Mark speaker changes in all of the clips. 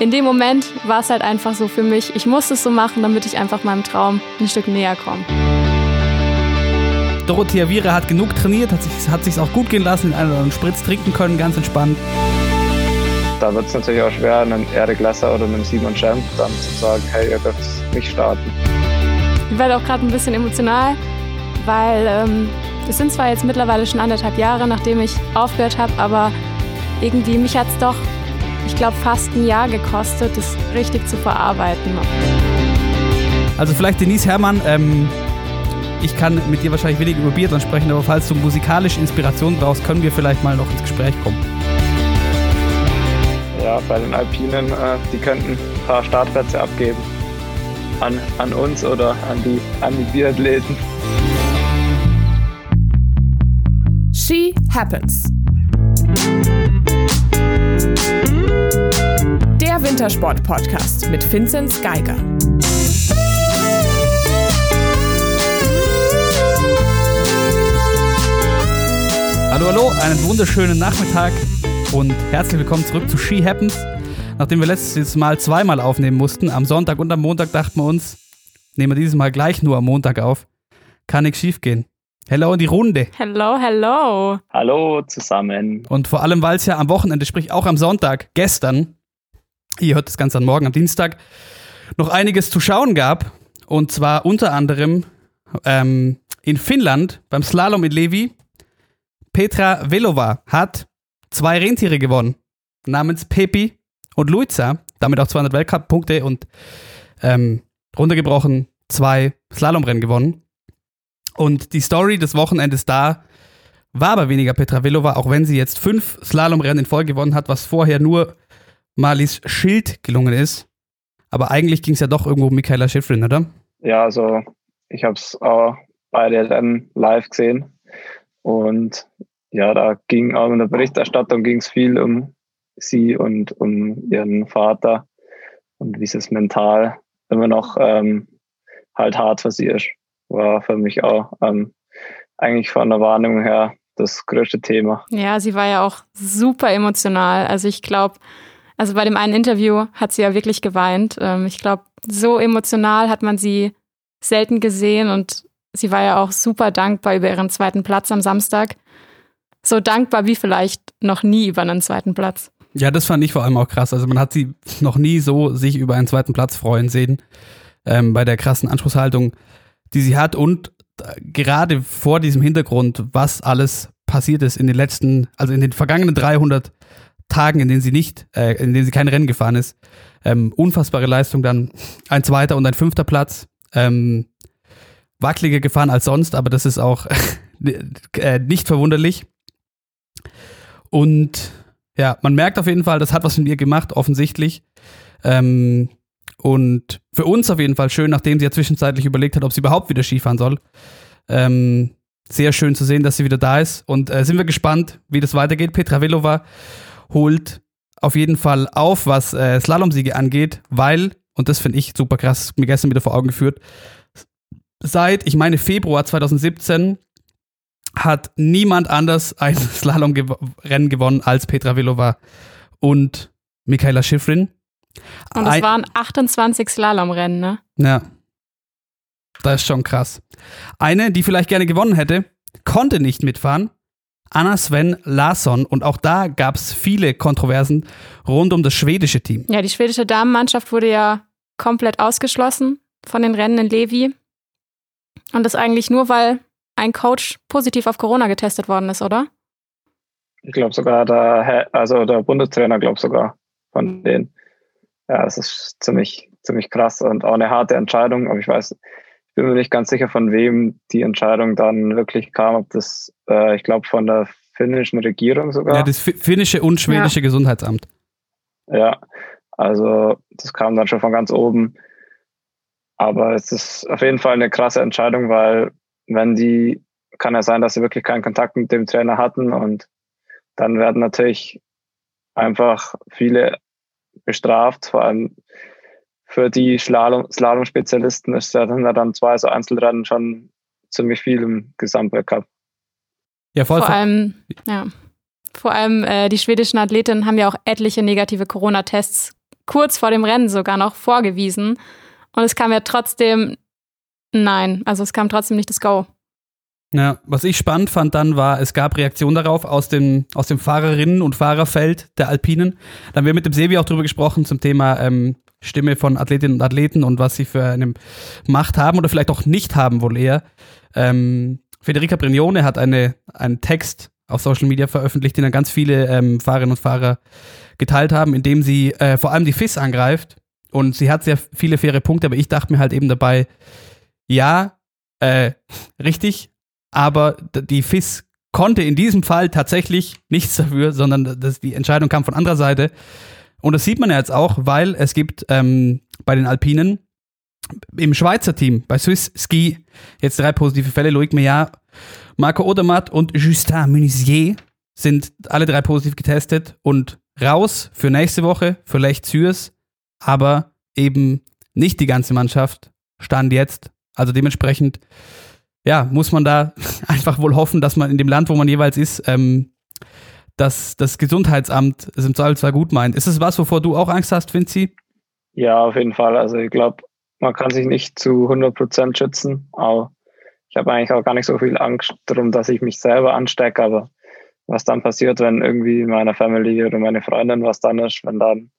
Speaker 1: in dem Moment war es halt einfach so für mich, ich musste es so machen, damit ich einfach meinem Traum ein Stück näher komme.
Speaker 2: Dorothea Viera hat genug trainiert, hat sich hat sich's auch gut gehen lassen, den einen oder anderen Spritz trinken können, ganz entspannt.
Speaker 3: Da wird es natürlich auch schwer, einem Erik Lesser oder einem Simon Schemp dann zu sagen, hey, ihr dürft nicht starten.
Speaker 1: Ich werde auch gerade ein bisschen emotional, weil ähm, es sind zwar jetzt mittlerweile schon anderthalb Jahre, nachdem ich aufgehört habe, aber irgendwie mich hat es doch, ich glaube, fast ein Jahr gekostet, das richtig zu verarbeiten.
Speaker 2: Also vielleicht Denise Herrmann, ähm, ich kann mit dir wahrscheinlich wenig über Biathlon sprechen, aber falls du musikalische Inspiration brauchst, können wir vielleicht mal noch ins Gespräch kommen.
Speaker 3: Ja, bei den Alpinen, äh, die könnten ein paar Startplätze abgeben. An, an uns oder an die, an die Biathleten.
Speaker 4: She Happens. Der Wintersport-Podcast mit Vinzenz Geiger.
Speaker 2: Hallo, hallo, einen wunderschönen Nachmittag und herzlich willkommen zurück zu She Happens. Nachdem wir letztes Mal zweimal aufnehmen mussten, am Sonntag und am Montag dachten wir uns, nehmen wir dieses Mal gleich nur am Montag auf. Kann nichts schief gehen. Hello in die Runde.
Speaker 1: Hello, hello.
Speaker 3: Hallo zusammen.
Speaker 2: Und vor allem, weil es ja am Wochenende, sprich auch am Sonntag, gestern, ihr hört das Ganze am Morgen, am Dienstag, noch einiges zu schauen gab. Und zwar unter anderem ähm, in Finnland beim Slalom in Levi. Petra Velova hat zwei Rentiere gewonnen, namens Pepi und Luiza, damit auch 200 Weltcup-Punkte und ähm, runtergebrochen zwei Slalomrennen gewonnen. Und die Story des Wochenendes da war aber weniger Petra Velova, auch wenn sie jetzt fünf Slalomrennen in Folge gewonnen hat, was vorher nur Marlies Schild gelungen ist. Aber eigentlich ging es ja doch irgendwo um Michaela Schifrin, oder?
Speaker 3: Ja, also ich habe es auch beide Rennen live gesehen. Und ja, da ging auch in der Berichterstattung ging viel um sie und um ihren Vater und wie es mental immer noch ähm, halt hart für sie ist war für mich auch ähm, eigentlich von der Wahrnehmung her das größte Thema.
Speaker 1: Ja, sie war ja auch super emotional. Also ich glaube, also bei dem einen Interview hat sie ja wirklich geweint. Ähm, ich glaube, so emotional hat man sie selten gesehen und sie war ja auch super dankbar über ihren zweiten Platz am Samstag. So dankbar wie vielleicht noch nie über einen zweiten Platz.
Speaker 2: Ja, das fand ich vor allem auch krass. Also man hat sie noch nie so sich über einen zweiten Platz freuen sehen. Ähm, bei der krassen Anspruchshaltung die sie hat und äh, gerade vor diesem Hintergrund, was alles passiert ist in den letzten, also in den vergangenen 300 Tagen, in denen sie nicht, äh, in denen sie kein Rennen gefahren ist, ähm, unfassbare Leistung, dann ein zweiter und ein fünfter Platz, ähm, wackeliger gefahren als sonst, aber das ist auch äh, nicht verwunderlich. Und ja, man merkt auf jeden Fall, das hat was mit ihr gemacht, offensichtlich. Ähm, und für uns auf jeden Fall schön, nachdem sie ja zwischenzeitlich überlegt hat, ob sie überhaupt wieder Skifahren soll. Ähm, sehr schön zu sehen, dass sie wieder da ist. Und äh, sind wir gespannt, wie das weitergeht. Petra Velova holt auf jeden Fall auf, was äh, Slalomsiege angeht, weil, und das finde ich super krass, mir gestern wieder vor Augen geführt, seit, ich meine, Februar 2017 hat niemand anders ein Slalomrennen gewonnen als Petra Velova und Michaela Schifrin.
Speaker 1: Und es waren 28 Slalomrennen, ne?
Speaker 2: Ja. Das ist schon krass. Eine, die vielleicht gerne gewonnen hätte, konnte nicht mitfahren. Anna Sven Larsson. Und auch da gab es viele Kontroversen rund um das schwedische Team.
Speaker 1: Ja, die schwedische Damenmannschaft wurde ja komplett ausgeschlossen von den Rennen in Levi. Und das eigentlich nur, weil ein Coach positiv auf Corona getestet worden ist, oder?
Speaker 3: Ich glaube sogar der, also der Bundestrainer, glaube sogar von denen ja, es ist ziemlich, ziemlich krass und auch eine harte Entscheidung. Aber ich weiß, ich bin mir nicht ganz sicher, von wem die Entscheidung dann wirklich kam. Ob das, äh, ich glaube, von der finnischen Regierung sogar.
Speaker 2: Ja, das finnische und schwedische ja. Gesundheitsamt.
Speaker 3: Ja, also das kam dann schon von ganz oben. Aber es ist auf jeden Fall eine krasse Entscheidung, weil wenn die, kann ja sein, dass sie wirklich keinen Kontakt mit dem Trainer hatten und dann werden natürlich einfach viele bestraft. Vor allem für die Slalom-Spezialisten ist ja dann, dann zwei so Einzelrennen schon ziemlich viel im Gesamtweltcup.
Speaker 1: Ja, voll. Vor allem, ja. Vor allem äh, die schwedischen Athletinnen haben ja auch etliche negative Corona-Tests kurz vor dem Rennen sogar noch vorgewiesen. Und es kam ja trotzdem, nein, also es kam trotzdem nicht das Go.
Speaker 2: Ja, was ich spannend fand dann war, es gab Reaktionen darauf aus dem, aus dem Fahrerinnen- und Fahrerfeld der Alpinen. Dann haben wir mit dem Sebi auch drüber gesprochen zum Thema ähm, Stimme von Athletinnen und Athleten und was sie für eine Macht haben oder vielleicht auch nicht haben wohl eher. Ähm, Federica Brignone hat eine, einen Text auf Social Media veröffentlicht, den dann ganz viele ähm, Fahrerinnen und Fahrer geteilt haben, indem sie äh, vor allem die FIS angreift. Und sie hat sehr viele faire Punkte, aber ich dachte mir halt eben dabei, ja, äh, richtig, aber die FIS konnte in diesem Fall tatsächlich nichts dafür, sondern das, die Entscheidung kam von anderer Seite. Und das sieht man ja jetzt auch, weil es gibt ähm, bei den Alpinen im Schweizer Team, bei Swiss Ski, jetzt drei positive Fälle. Loic Meillard, Marco Odermatt und Justin Munizier sind alle drei positiv getestet und raus für nächste Woche für Lech Zürs, aber eben nicht die ganze Mannschaft stand jetzt. Also dementsprechend ja, muss man da einfach wohl hoffen, dass man in dem Land, wo man jeweils ist, ähm, dass das Gesundheitsamt es im Zweifelsfall gut meint. Ist es was, wovor du auch Angst hast, Vinci?
Speaker 3: Ja, auf jeden Fall. Also ich glaube, man kann sich nicht zu 100 Prozent schützen. Aber ich habe eigentlich auch gar nicht so viel Angst darum, dass ich mich selber anstecke. Aber was dann passiert, wenn irgendwie meine Familie oder meine Freundin was dann ist, wenn dann,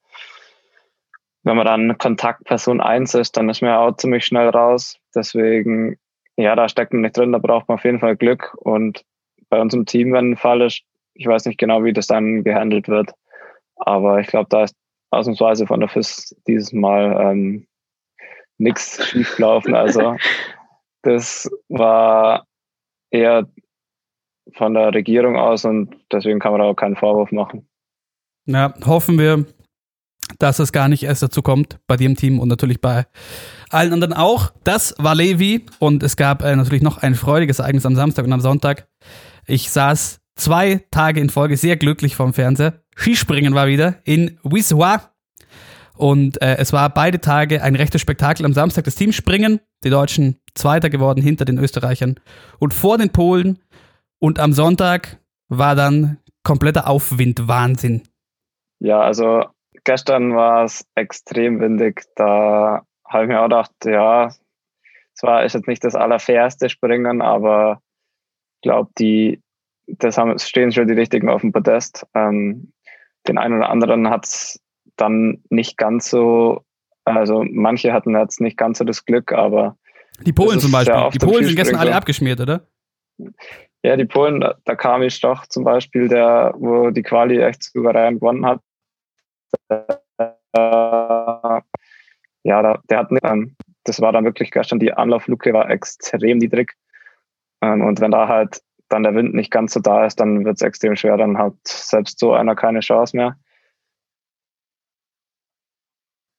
Speaker 3: wenn man dann Kontaktperson 1 ist, dann ist man ja auch ziemlich schnell raus. Deswegen ja, da steckt man nicht drin, da braucht man auf jeden Fall Glück. Und bei uns im Team, wenn ein Fall ist, ich weiß nicht genau, wie das dann gehandelt wird, aber ich glaube, da ist ausnahmsweise von der FIS dieses Mal ähm, nichts schiefgelaufen. Also das war eher von der Regierung aus und deswegen kann man da auch keinen Vorwurf machen.
Speaker 2: Ja, hoffen wir, dass es gar nicht erst dazu kommt bei dem Team und natürlich bei allen anderen auch. Das war Levi und es gab äh, natürlich noch ein freudiges Ereignis am Samstag und am Sonntag. Ich saß zwei Tage in Folge sehr glücklich vorm Fernseher. Skispringen war wieder in Wiswa und äh, es war beide Tage ein rechtes Spektakel. Am Samstag das Teamspringen, die Deutschen Zweiter geworden hinter den Österreichern und vor den Polen. Und am Sonntag war dann kompletter Aufwind-Wahnsinn.
Speaker 3: Ja, also gestern war es extrem windig. Da habe ich mir auch gedacht, ja, zwar ist jetzt nicht das allerfairste Springen, aber ich glaube, die, das haben, stehen schon die richtigen auf dem Podest. Ähm, den einen oder anderen hat es dann nicht ganz so, also manche hatten jetzt nicht ganz so das Glück, aber.
Speaker 2: Die Polen zum Beispiel. Die Polen sind gestern alle abgeschmiert, oder?
Speaker 3: Ja, die Polen, da, da kam ich doch zum Beispiel, der, wo die Quali echt souverän gewonnen hat. Äh, ja, da, der hat, ähm, das war dann wirklich gestern, die Anlaufluke war extrem niedrig. Ähm, und wenn da halt dann der Wind nicht ganz so da ist, dann wird es extrem schwer. Dann hat selbst so einer keine Chance mehr.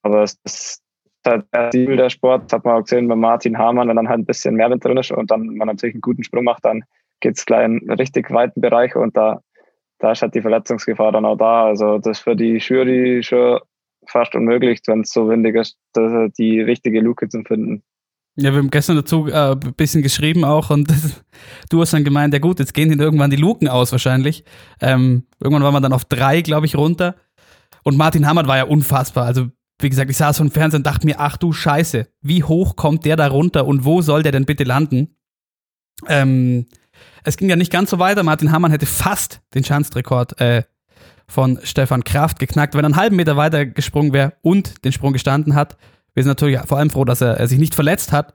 Speaker 3: Aber es ist halt der Ziel der Sport, das hat man auch gesehen bei Martin Hamann, wenn dann halt ein bisschen mehr Wind drin ist und dann man natürlich einen guten Sprung macht, dann geht es gleich in einen richtig weiten Bereich und da, da ist halt die Verletzungsgefahr dann auch da. Also das für die Jury schon fast unmöglich, wenn es so windig ist, die richtige Luke zu finden.
Speaker 2: Ja, wir haben gestern dazu äh, ein bisschen geschrieben auch und du hast dann gemeint, ja gut, jetzt gehen ihnen irgendwann die Luken aus wahrscheinlich. Ähm, irgendwann waren wir dann auf drei, glaube ich, runter. Und Martin Hammert war ja unfassbar. Also, wie gesagt, ich saß vom Fernsehen und dachte mir, ach du Scheiße, wie hoch kommt der da runter und wo soll der denn bitte landen? Ähm, es ging ja nicht ganz so weiter. Martin Hamann hätte fast den Schanzrekord äh, von Stefan Kraft geknackt, wenn er einen halben Meter weiter gesprungen wäre und den Sprung gestanden hat. Wir sind natürlich vor allem froh, dass er, er sich nicht verletzt hat.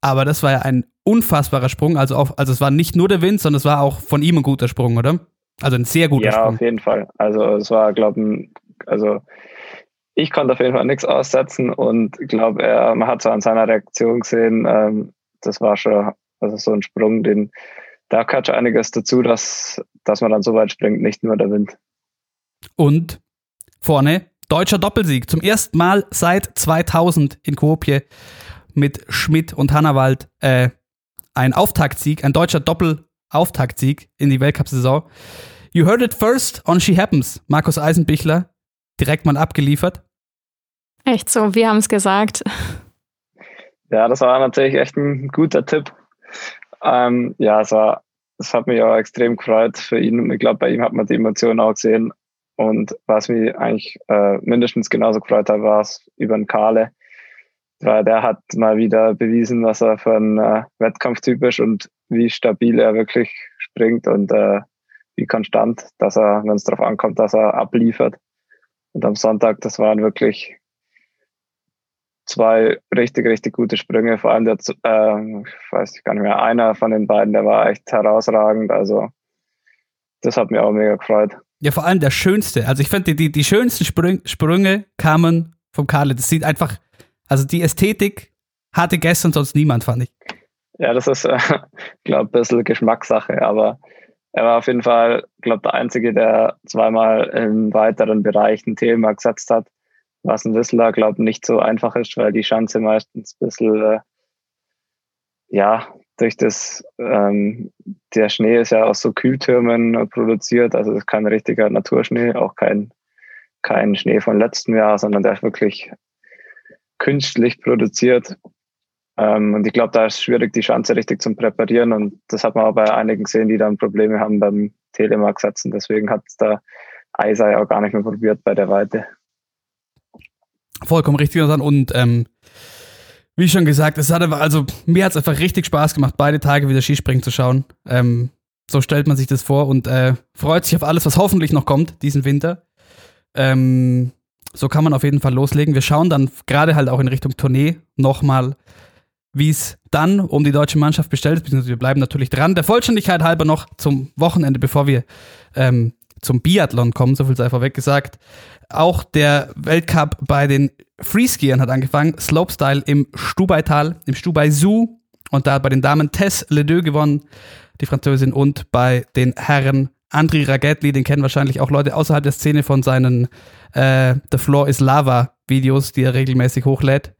Speaker 2: Aber das war ja ein unfassbarer Sprung. Also, auch, also es war nicht nur der Wind, sondern es war auch von ihm ein guter Sprung, oder? Also ein sehr guter
Speaker 3: ja,
Speaker 2: Sprung.
Speaker 3: Ja, auf jeden Fall. Also es war, glaube ich, also ich konnte auf jeden Fall nichts aussetzen und ich glaube, er, man hat so an seiner Reaktion gesehen, ähm, das war schon also so ein Sprung, den da gehört schon einiges dazu, dass, dass man dann so weit springt, nicht nur der Wind.
Speaker 2: Und vorne deutscher Doppelsieg. Zum ersten Mal seit 2000 in Kuopje mit Schmidt und Hannawald äh, ein Auftaktsieg, ein deutscher Doppel-Auftaktsieg in die Weltcup-Saison. You heard it first on She Happens. Markus Eisenbichler direkt mal abgeliefert.
Speaker 1: Echt so, wir haben es gesagt.
Speaker 3: Ja, das war natürlich echt ein guter Tipp. Ähm, ja, es war, es hat mich auch extrem gefreut für ihn. Ich glaube, bei ihm hat man die Emotionen auch gesehen. Und was mich eigentlich äh, mindestens genauso gefreut hat, war es über den Kale. Weil der hat mal wieder bewiesen, was er für ein äh, Wettkampftyp ist und wie stabil er wirklich springt und äh, wie konstant, dass er, wenn es darauf ankommt, dass er abliefert. Und am Sonntag, das waren wirklich zwei richtig, richtig gute Sprünge. Vor allem der, äh, ich weiß gar nicht mehr, einer von den beiden, der war echt herausragend. Also das hat mir auch mega gefreut.
Speaker 2: Ja, vor allem der schönste. Also ich finde, die, die, die schönsten Sprünge, Sprünge kamen vom Karle. Das sieht einfach, also die Ästhetik hatte gestern sonst niemand, fand ich.
Speaker 3: Ja, das ist, äh, glaube ein bisschen Geschmackssache, aber er war auf jeden Fall, glaube der Einzige, der zweimal im weiteren Bereich ein Thema gesetzt hat, was ein Whistler, glaube nicht so einfach ist, weil die Schanze meistens ein bisschen, äh, ja, durch das, ähm, der Schnee ist ja aus so Kühltürmen produziert, also es ist kein richtiger Naturschnee, auch kein, kein Schnee von letztem Jahr, sondern der ist wirklich künstlich produziert. Ähm, und ich glaube, da ist schwierig, die Schanze richtig zu präparieren. Und das hat man auch bei einigen gesehen, die dann Probleme haben beim Telemark-Setzen. Deswegen hat es da Eisei auch gar nicht mehr probiert bei der Weite.
Speaker 2: Vollkommen richtig. Und ähm, wie schon gesagt, es hat also mir hat es einfach richtig Spaß gemacht, beide Tage wieder Skispringen zu schauen. Ähm, so stellt man sich das vor und äh, freut sich auf alles, was hoffentlich noch kommt diesen Winter. Ähm, so kann man auf jeden Fall loslegen. Wir schauen dann gerade halt auch in Richtung Tournee nochmal, wie es dann um die deutsche Mannschaft bestellt ist, wir bleiben natürlich dran. Der Vollständigkeit halber noch zum Wochenende, bevor wir ähm, zum Biathlon kommen, so viel sei vorweg gesagt. Auch der Weltcup bei den Freeskiern hat angefangen. Slopestyle im Stubaital, im Stubai Zoo. Und da hat bei den Damen Tess Ledoux gewonnen, die Französin, und bei den Herren Andri Ragetli, den kennen wahrscheinlich auch Leute außerhalb der Szene von seinen äh, The Floor is Lava Videos, die er regelmäßig hochlädt.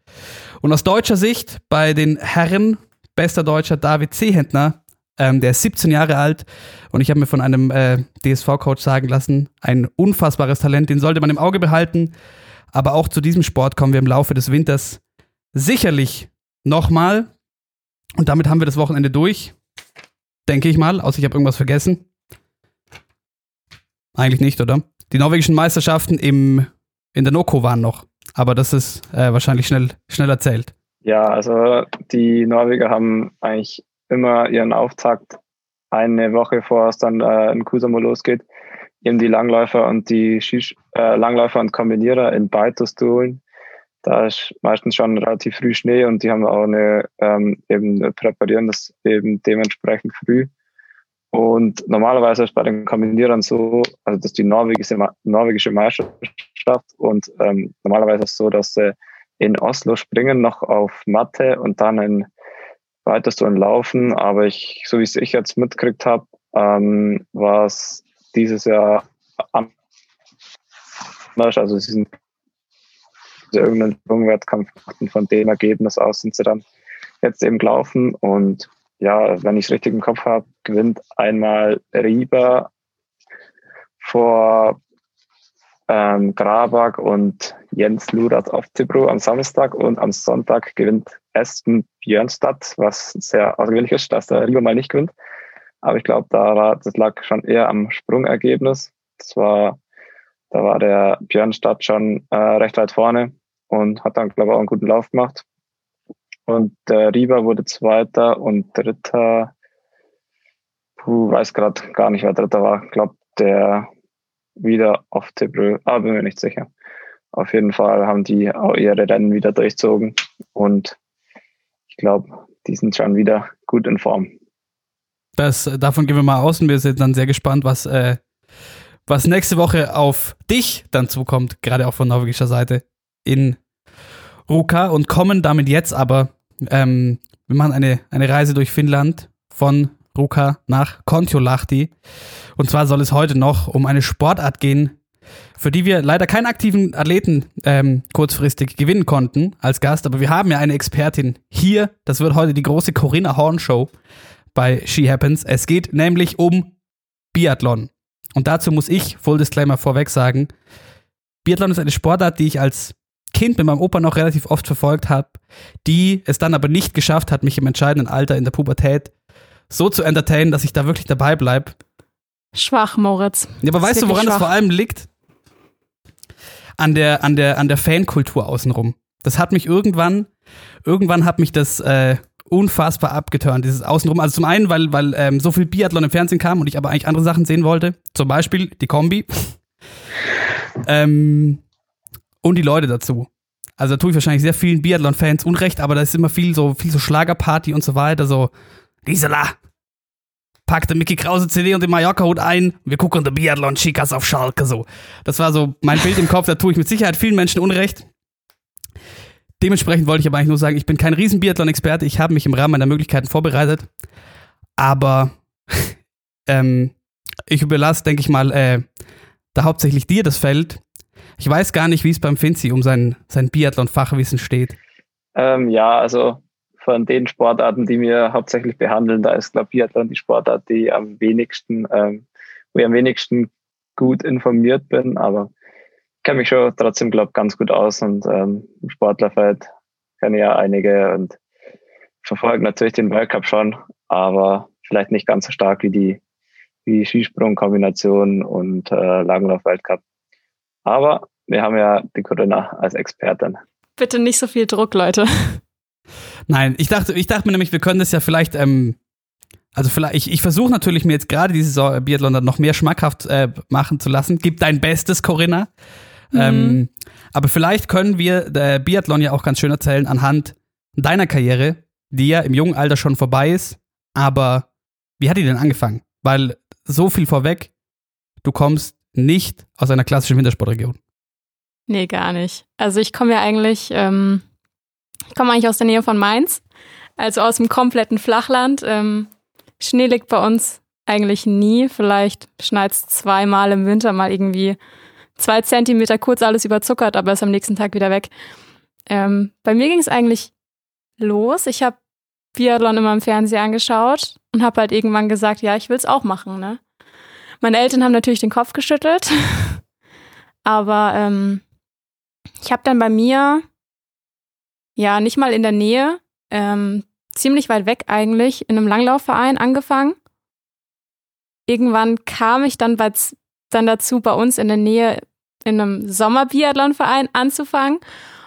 Speaker 2: Und aus deutscher Sicht bei den Herren, bester Deutscher David Zehentner, ähm, der ist 17 Jahre alt und ich habe mir von einem äh, DSV-Coach sagen lassen, ein unfassbares Talent, den sollte man im Auge behalten. Aber auch zu diesem Sport kommen wir im Laufe des Winters sicherlich nochmal. Und damit haben wir das Wochenende durch. Denke ich mal, außer ich habe irgendwas vergessen. Eigentlich nicht, oder? Die norwegischen Meisterschaften im, in der Noko waren noch. Aber das ist äh, wahrscheinlich schnell, schnell erzählt.
Speaker 3: Ja, also die Norweger haben eigentlich immer ihren Auftakt eine Woche vor es dann äh, in Kusamo losgeht, eben die Langläufer und die Schisch, äh, Langläufer und Kombinierer in Beitos zu holen. Da ist meistens schon relativ früh Schnee und die haben auch eine, ähm, eben präparieren das eben dementsprechend früh. Und normalerweise ist bei den Kombinierern so, also das ist die norwegische, norwegische Meisterschaft und ähm, normalerweise ist es so, dass sie in Oslo springen, noch auf Matte und dann in weitest du Laufen. Aber ich, so wie es ich jetzt mitgekriegt habe, ähm, war es dieses Jahr anders. Also sie sind irgendeinen Sprungwettkampf von dem Ergebnis aus sind sie dann jetzt eben gelaufen und ja, wenn ich es richtig im Kopf habe, gewinnt einmal Rieber vor ähm, Grabak und Jens Lurat auf Tibro am Samstag und am Sonntag gewinnt Aston Björnstadt, was sehr außergewöhnlich ist, dass der Rieber mal nicht gewinnt. Aber ich glaube, da das lag schon eher am Sprungergebnis. Das war, da war der Björnstadt schon äh, recht weit vorne und hat dann, glaube ich, auch einen guten Lauf gemacht. Und der Rieber wurde Zweiter und Dritter. Puh, weiß gerade gar nicht, wer Dritter war. Ich glaube, der wieder auf Tibrö, aber bin mir nicht sicher. Auf jeden Fall haben die auch ihre Rennen wieder durchzogen und ich glaube, die sind schon wieder gut in Form.
Speaker 2: Das, davon gehen wir mal aus und wir sind dann sehr gespannt, was, äh, was nächste Woche auf dich dann zukommt, gerade auch von norwegischer Seite in Ruka und kommen damit jetzt aber, ähm, wir machen eine, eine Reise durch Finnland von Ruka nach Kontiolahti. Und zwar soll es heute noch um eine Sportart gehen, für die wir leider keinen aktiven Athleten ähm, kurzfristig gewinnen konnten als Gast, aber wir haben ja eine Expertin hier. Das wird heute die große Corinna Horn Show bei She Happens. Es geht nämlich um Biathlon. Und dazu muss ich, Full Disclaimer vorweg sagen, Biathlon ist eine Sportart, die ich als Kind mit meinem Opa noch relativ oft verfolgt habe, die es dann aber nicht geschafft hat, mich im entscheidenden Alter in der Pubertät so zu entertainen, dass ich da wirklich dabei bleibe.
Speaker 1: Schwach, Moritz.
Speaker 2: Ja, aber weißt du, woran das vor allem liegt? an der, an der, an der Fankultur außenrum. Das hat mich irgendwann, irgendwann hat mich das äh, unfassbar abgeturnt, dieses Außenrum. Also zum einen, weil, weil ähm, so viel Biathlon im Fernsehen kam und ich aber eigentlich andere Sachen sehen wollte. Zum Beispiel die Kombi. ähm, und die Leute dazu. Also da tue ich wahrscheinlich sehr vielen Biathlon-Fans Unrecht, aber da ist immer viel so, viel so Schlagerparty und so weiter, so, Gisela, pack den Mickey Krause CD und den Mallorca-Hut ein, wir gucken den Biathlon-Chicas auf Schalke, so. Das war so mein Bild im Kopf, da tue ich mit Sicherheit vielen Menschen Unrecht. Dementsprechend wollte ich aber eigentlich nur sagen, ich bin kein riesen Biathlon-Experte, ich habe mich im Rahmen meiner Möglichkeiten vorbereitet, aber ähm, ich überlasse, denke ich mal, äh, da hauptsächlich dir das Feld. Ich weiß gar nicht, wie es beim Finzi um sein, sein Biathlon-Fachwissen steht.
Speaker 3: Ähm, ja, also von den Sportarten, die wir hauptsächlich behandeln, da ist, glaube ich, Biathlon die Sportart, die am wenigsten, ähm, wo ich am wenigsten gut informiert bin, aber ich kenne mich schon trotzdem, glaube ich, ganz gut aus und ähm, im Sportlerfeld kenne ja einige und verfolge natürlich den Weltcup schon, aber vielleicht nicht ganz so stark wie die, wie die Skisprung-Kombination und äh, Langlauf-Weltcup. Aber wir haben ja die Corinna als Expertin.
Speaker 1: Bitte nicht so viel Druck, Leute.
Speaker 2: Nein, ich dachte, ich dachte mir nämlich, wir können das ja vielleicht, ähm, also vielleicht, ich, ich versuche natürlich mir jetzt gerade diese Saison äh, Biathlon dann noch mehr schmackhaft äh, machen zu lassen. Gib dein Bestes, Corinna. Mhm. Ähm, aber vielleicht können wir der Biathlon ja auch ganz schön erzählen anhand deiner Karriere, die ja im jungen Alter schon vorbei ist. Aber wie hat die denn angefangen? Weil so viel vorweg, du kommst nicht aus einer klassischen Wintersportregion.
Speaker 1: Nee, gar nicht. Also ich komme ja eigentlich, ähm, ich komme eigentlich aus der Nähe von Mainz, also aus dem kompletten Flachland. Ähm, Schnee liegt bei uns eigentlich nie. Vielleicht schneit es zweimal im Winter mal irgendwie zwei Zentimeter kurz alles überzuckert, aber ist am nächsten Tag wieder weg. Ähm, bei mir ging es eigentlich los. Ich habe Biathlon immer im Fernsehen angeschaut und habe halt irgendwann gesagt, ja, ich will es auch machen. Ne? Meine Eltern haben natürlich den Kopf geschüttelt, aber ähm, ich habe dann bei mir, ja, nicht mal in der Nähe, ähm, ziemlich weit weg eigentlich, in einem Langlaufverein angefangen. Irgendwann kam ich dann, dann dazu, bei uns in der Nähe in einem Sommerbiathlonverein anzufangen.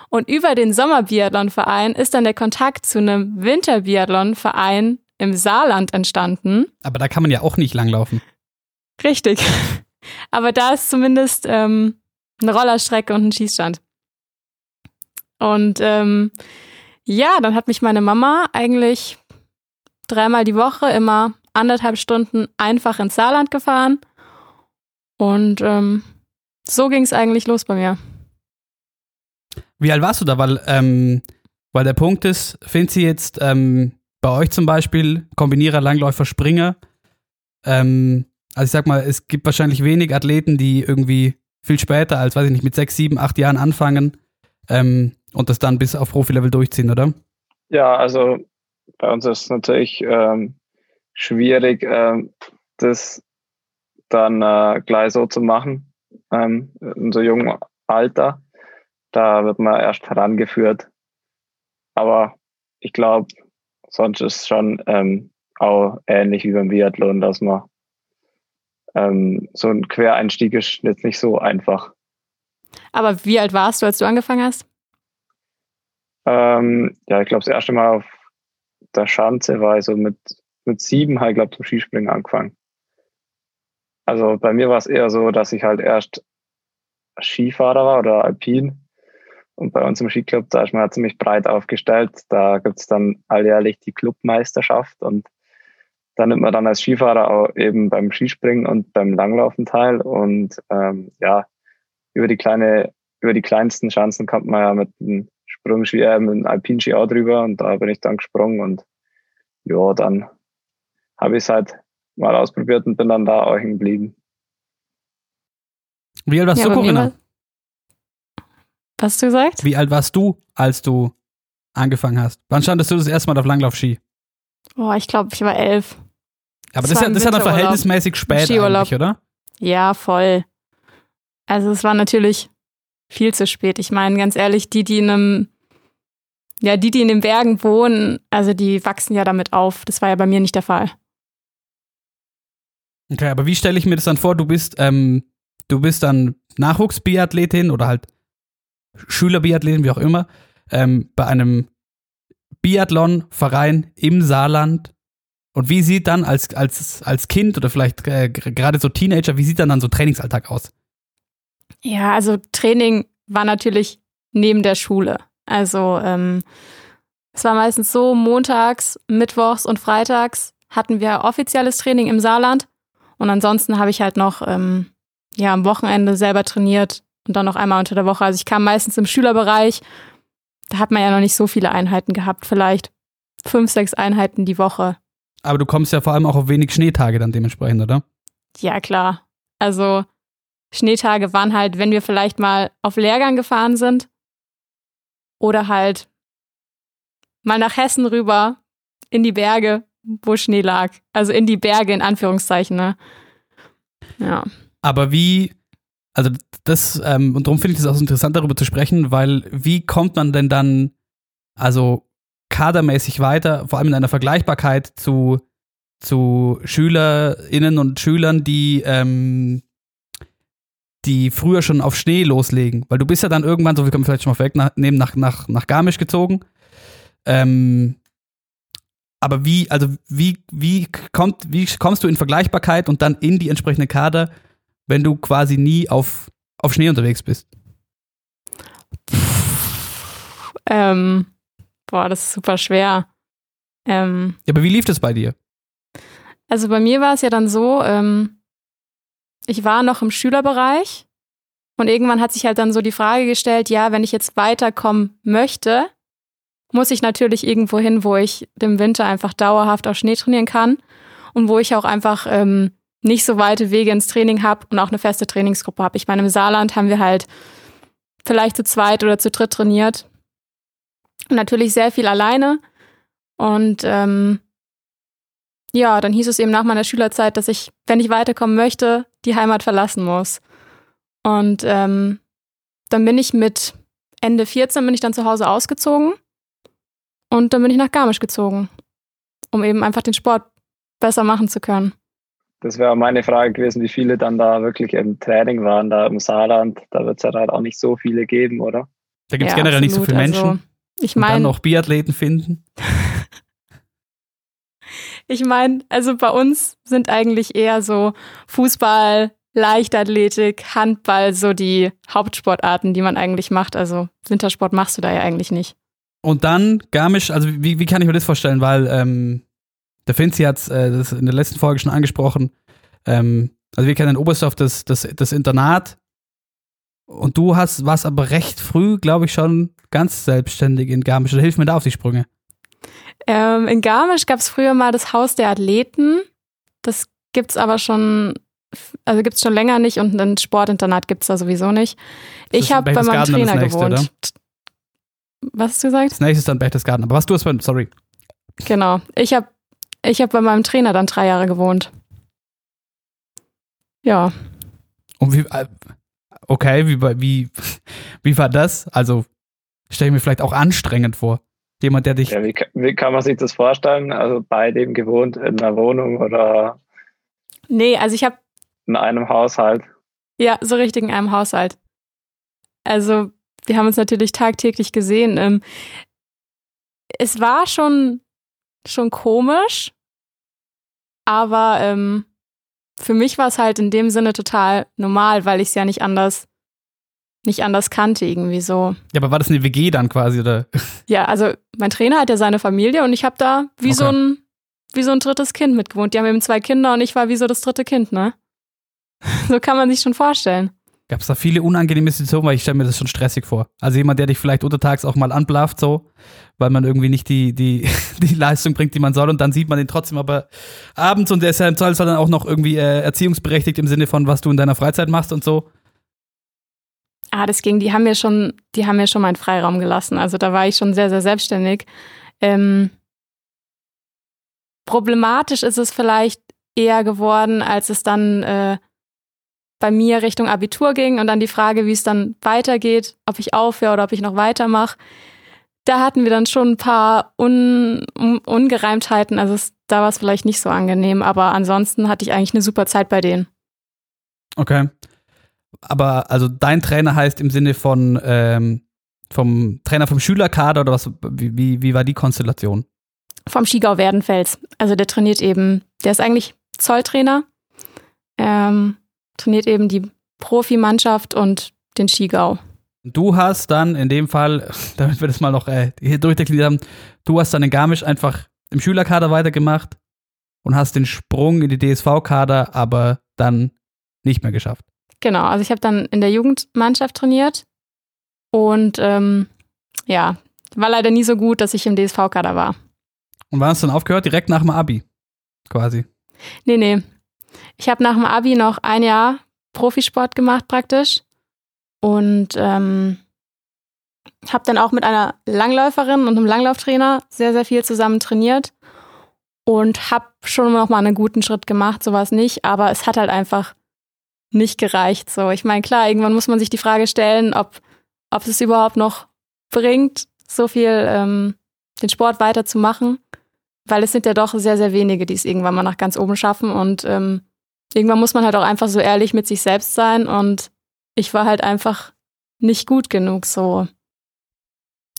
Speaker 1: Und über den Sommerbiathlonverein ist dann der Kontakt zu einem Winterbiathlonverein im Saarland entstanden.
Speaker 2: Aber da kann man ja auch nicht langlaufen.
Speaker 1: Richtig. Aber da ist zumindest ähm, eine Rollerstrecke und ein Schießstand. Und ähm, ja, dann hat mich meine Mama eigentlich dreimal die Woche immer anderthalb Stunden einfach ins Saarland gefahren. Und ähm, so ging es eigentlich los bei mir.
Speaker 2: Wie alt warst du da? Weil, ähm, weil der Punkt ist, finden Sie jetzt ähm, bei euch zum Beispiel Kombinierer, Langläufer, Springer? Ähm, also ich sag mal, es gibt wahrscheinlich wenig Athleten, die irgendwie viel später als, weiß ich nicht, mit sechs, sieben, acht Jahren anfangen ähm, und das dann bis auf Profilevel durchziehen, oder?
Speaker 3: Ja, also bei uns ist es natürlich ähm, schwierig, ähm, das dann äh, gleich so zu machen, ähm, in so jungem Alter. Da wird man erst herangeführt. Aber ich glaube, sonst ist es schon ähm, auch ähnlich wie beim Biathlon, dass man ähm, so ein Quereinstieg ist jetzt nicht so einfach.
Speaker 1: Aber wie alt warst du, als du angefangen hast?
Speaker 3: Ähm, ja, ich glaube, das erste Mal auf der Schanze war ich so mit, mit sieben, halt, glaube zum Skispringen angefangen. Also bei mir war es eher so, dass ich halt erst Skifahrer war oder Alpin. Und bei uns im Skiclub, da ist man ja ziemlich breit aufgestellt. Da gibt es dann alljährlich die Clubmeisterschaft und da nimmt man dann als Skifahrer auch eben beim Skispringen und beim Langlaufen teil. Und ähm, ja, über die kleine, über die kleinsten Chancen kommt man ja mit einem Sprungski, äh, mit einem Alpinski auch drüber und da bin ich dann gesprungen und ja, dann habe ich es halt mal ausprobiert und bin dann da auch hängen geblieben.
Speaker 2: Wie alt warst ja, du, Corinna?
Speaker 1: Was hast du gesagt?
Speaker 2: Wie alt warst du, als du angefangen hast? Wann standest du das erste Mal auf Langlaufski?
Speaker 1: Oh, ich glaube, ich war elf.
Speaker 2: Aber das, das, ist ja, das ist ja dann verhältnismäßig spät eigentlich, oder?
Speaker 1: Ja, voll. Also es war natürlich viel zu spät. Ich meine, ganz ehrlich, die, die in einem, ja, die, die in den Bergen wohnen, also die wachsen ja damit auf. Das war ja bei mir nicht der Fall.
Speaker 2: Okay, aber wie stelle ich mir das dann vor? Du bist, ähm, du bist dann Nachwuchsbiathletin oder halt Schülerbiathleten, wie auch immer, ähm, bei einem Biathlon-Verein im Saarland. Und wie sieht dann als, als, als Kind oder vielleicht äh, gerade so Teenager, wie sieht dann dann so ein Trainingsalltag aus?
Speaker 1: Ja, also Training war natürlich neben der Schule. Also ähm, es war meistens so, montags, mittwochs und freitags hatten wir offizielles Training im Saarland. Und ansonsten habe ich halt noch ähm, ja, am Wochenende selber trainiert und dann noch einmal unter der Woche. Also ich kam meistens im Schülerbereich. Da hat man ja noch nicht so viele Einheiten gehabt. Vielleicht fünf, sechs Einheiten die Woche.
Speaker 2: Aber du kommst ja vor allem auch auf wenig Schneetage dann dementsprechend, oder?
Speaker 1: Ja, klar. Also Schneetage waren halt, wenn wir vielleicht mal auf Lehrgang gefahren sind oder halt mal nach Hessen rüber in die Berge, wo Schnee lag. Also in die Berge in Anführungszeichen, ne? Ja.
Speaker 2: Aber wie, also das, ähm, und darum finde ich es auch so interessant, darüber zu sprechen, weil wie kommt man denn dann, also kadermäßig weiter, vor allem in einer Vergleichbarkeit zu, zu SchülerInnen und Schülern, die, ähm, die früher schon auf Schnee loslegen. Weil du bist ja dann irgendwann, so wie kann man vielleicht schon mal wegnehmen, nach, nach, nach Garmisch gezogen. Ähm, aber wie, also wie, wie kommt, wie kommst du in Vergleichbarkeit und dann in die entsprechende Kader, wenn du quasi nie auf, auf Schnee unterwegs bist?
Speaker 1: Ähm, boah, das ist super schwer. Ähm,
Speaker 2: ja, aber wie lief das bei dir?
Speaker 1: Also bei mir war es ja dann so, ähm, ich war noch im Schülerbereich und irgendwann hat sich halt dann so die Frage gestellt, ja, wenn ich jetzt weiterkommen möchte, muss ich natürlich irgendwo hin, wo ich im Winter einfach dauerhaft auf Schnee trainieren kann und wo ich auch einfach ähm, nicht so weite Wege ins Training habe und auch eine feste Trainingsgruppe habe. Ich meine, im Saarland haben wir halt vielleicht zu zweit oder zu dritt trainiert. Natürlich sehr viel alleine. Und ähm, ja, dann hieß es eben nach meiner Schülerzeit, dass ich, wenn ich weiterkommen möchte, die Heimat verlassen muss. Und ähm, dann bin ich mit Ende 14 bin ich dann zu Hause ausgezogen und dann bin ich nach Garmisch gezogen, um eben einfach den Sport besser machen zu können.
Speaker 3: Das wäre meine Frage gewesen, wie viele dann da wirklich im Training waren, da im Saarland. Da wird es ja halt auch nicht so viele geben, oder?
Speaker 2: Da gibt es ja, generell absolut. nicht so viele Menschen. Also,
Speaker 1: ich meine. Dann
Speaker 2: noch Biathleten finden.
Speaker 1: ich meine, also bei uns sind eigentlich eher so Fußball, Leichtathletik, Handball so die Hauptsportarten, die man eigentlich macht. Also Wintersport machst du da ja eigentlich nicht.
Speaker 2: Und dann Garmisch, also wie, wie kann ich mir das vorstellen? Weil ähm, der Finzi hat äh, das in der letzten Folge schon angesprochen. Ähm, also wir kennen in Oberstdorf das, das, das Internat. Und du hast warst aber recht früh, glaube ich, schon ganz selbstständig in Garmisch. Oder hilf mir da auf die Sprünge.
Speaker 1: Ähm, in Garmisch gab es früher mal das Haus der Athleten. Das gibt es aber schon, also gibt es schon länger nicht und ein Sportinternat gibt es da sowieso nicht. Ich habe bei meinem Trainer nächste, gewohnt. Oder? Was hast du gesagt?
Speaker 2: Das nächste ist dann Berchtesgaden. Aber was du hast, sorry.
Speaker 1: Genau. Ich habe ich hab bei meinem Trainer dann drei Jahre gewohnt. Ja.
Speaker 2: Und wie, äh, okay, wie, wie, wie war das? Also, stelle ich mir vielleicht auch anstrengend vor. Jemand, der dich.
Speaker 3: Ja, wie, wie kann man sich das vorstellen? Also bei dem gewohnt in einer Wohnung oder?
Speaker 1: Nee, also ich habe.
Speaker 3: In einem Haushalt.
Speaker 1: Ja, so richtig in einem Haushalt. Also wir haben uns natürlich tagtäglich gesehen. Ähm, es war schon, schon komisch, aber ähm, für mich war es halt in dem Sinne total normal, weil ich es ja nicht anders, nicht anders kannte irgendwie so.
Speaker 2: Ja, aber war das eine WG dann quasi oder?
Speaker 1: Ja, also mein Trainer hat ja seine Familie und ich habe da wie okay. so ein wie so ein drittes Kind mitgewohnt. Die haben eben zwei Kinder und ich war wie so das dritte Kind, ne? So kann man sich schon vorstellen.
Speaker 2: Gab es da viele unangenehme Situationen, weil ich stelle mir das schon stressig vor. Also jemand, der dich vielleicht untertags auch mal anblafft, so, weil man irgendwie nicht die, die, die Leistung bringt, die man soll, und dann sieht man den trotzdem aber abends und der ist ja im Zweifelsfall dann auch noch irgendwie äh, erziehungsberechtigt im Sinne von, was du in deiner Freizeit machst und so.
Speaker 1: Ah, das ging, die haben mir schon, die haben mir schon meinen Freiraum gelassen. Also da war ich schon sehr, sehr selbstständig. Ähm, problematisch ist es vielleicht eher geworden, als es dann äh, bei mir Richtung Abitur ging und dann die Frage, wie es dann weitergeht, ob ich aufhöre oder ob ich noch weitermache. Da hatten wir dann schon ein paar Un Un Ungereimtheiten. Also es, da war es vielleicht nicht so angenehm, aber ansonsten hatte ich eigentlich eine super Zeit bei denen.
Speaker 2: Okay. Aber also dein Trainer heißt im Sinne von ähm, vom Trainer vom Schülerkader oder was? Wie, wie, wie war die Konstellation?
Speaker 1: Vom Skigau Werdenfels. Also der trainiert eben, der ist eigentlich Zolltrainer, ähm, trainiert eben die Profimannschaft und den Skigau.
Speaker 2: Du hast dann in dem Fall, damit wir das mal noch äh, hier durchdekliniert haben, du hast dann in Garmisch einfach im Schülerkader weitergemacht und hast den Sprung in die DSV-Kader aber dann nicht mehr geschafft.
Speaker 1: Genau, also ich habe dann in der Jugendmannschaft trainiert und ähm, ja, war leider nie so gut, dass ich im DSV-Kader war.
Speaker 2: Und wann hast du dann aufgehört? Direkt nach dem Abi, quasi.
Speaker 1: Nee, nee. Ich habe nach dem Abi noch ein Jahr Profisport gemacht praktisch und ähm, habe dann auch mit einer Langläuferin und einem Langlauftrainer sehr, sehr viel zusammen trainiert und habe schon noch mal einen guten Schritt gemacht, sowas nicht, aber es hat halt einfach nicht gereicht. So, ich meine, klar, irgendwann muss man sich die Frage stellen, ob, ob es überhaupt noch bringt, so viel ähm, den Sport weiterzumachen, weil es sind ja doch sehr, sehr wenige, die es irgendwann mal nach ganz oben schaffen und ähm, irgendwann muss man halt auch einfach so ehrlich mit sich selbst sein und ich war halt einfach nicht gut genug so,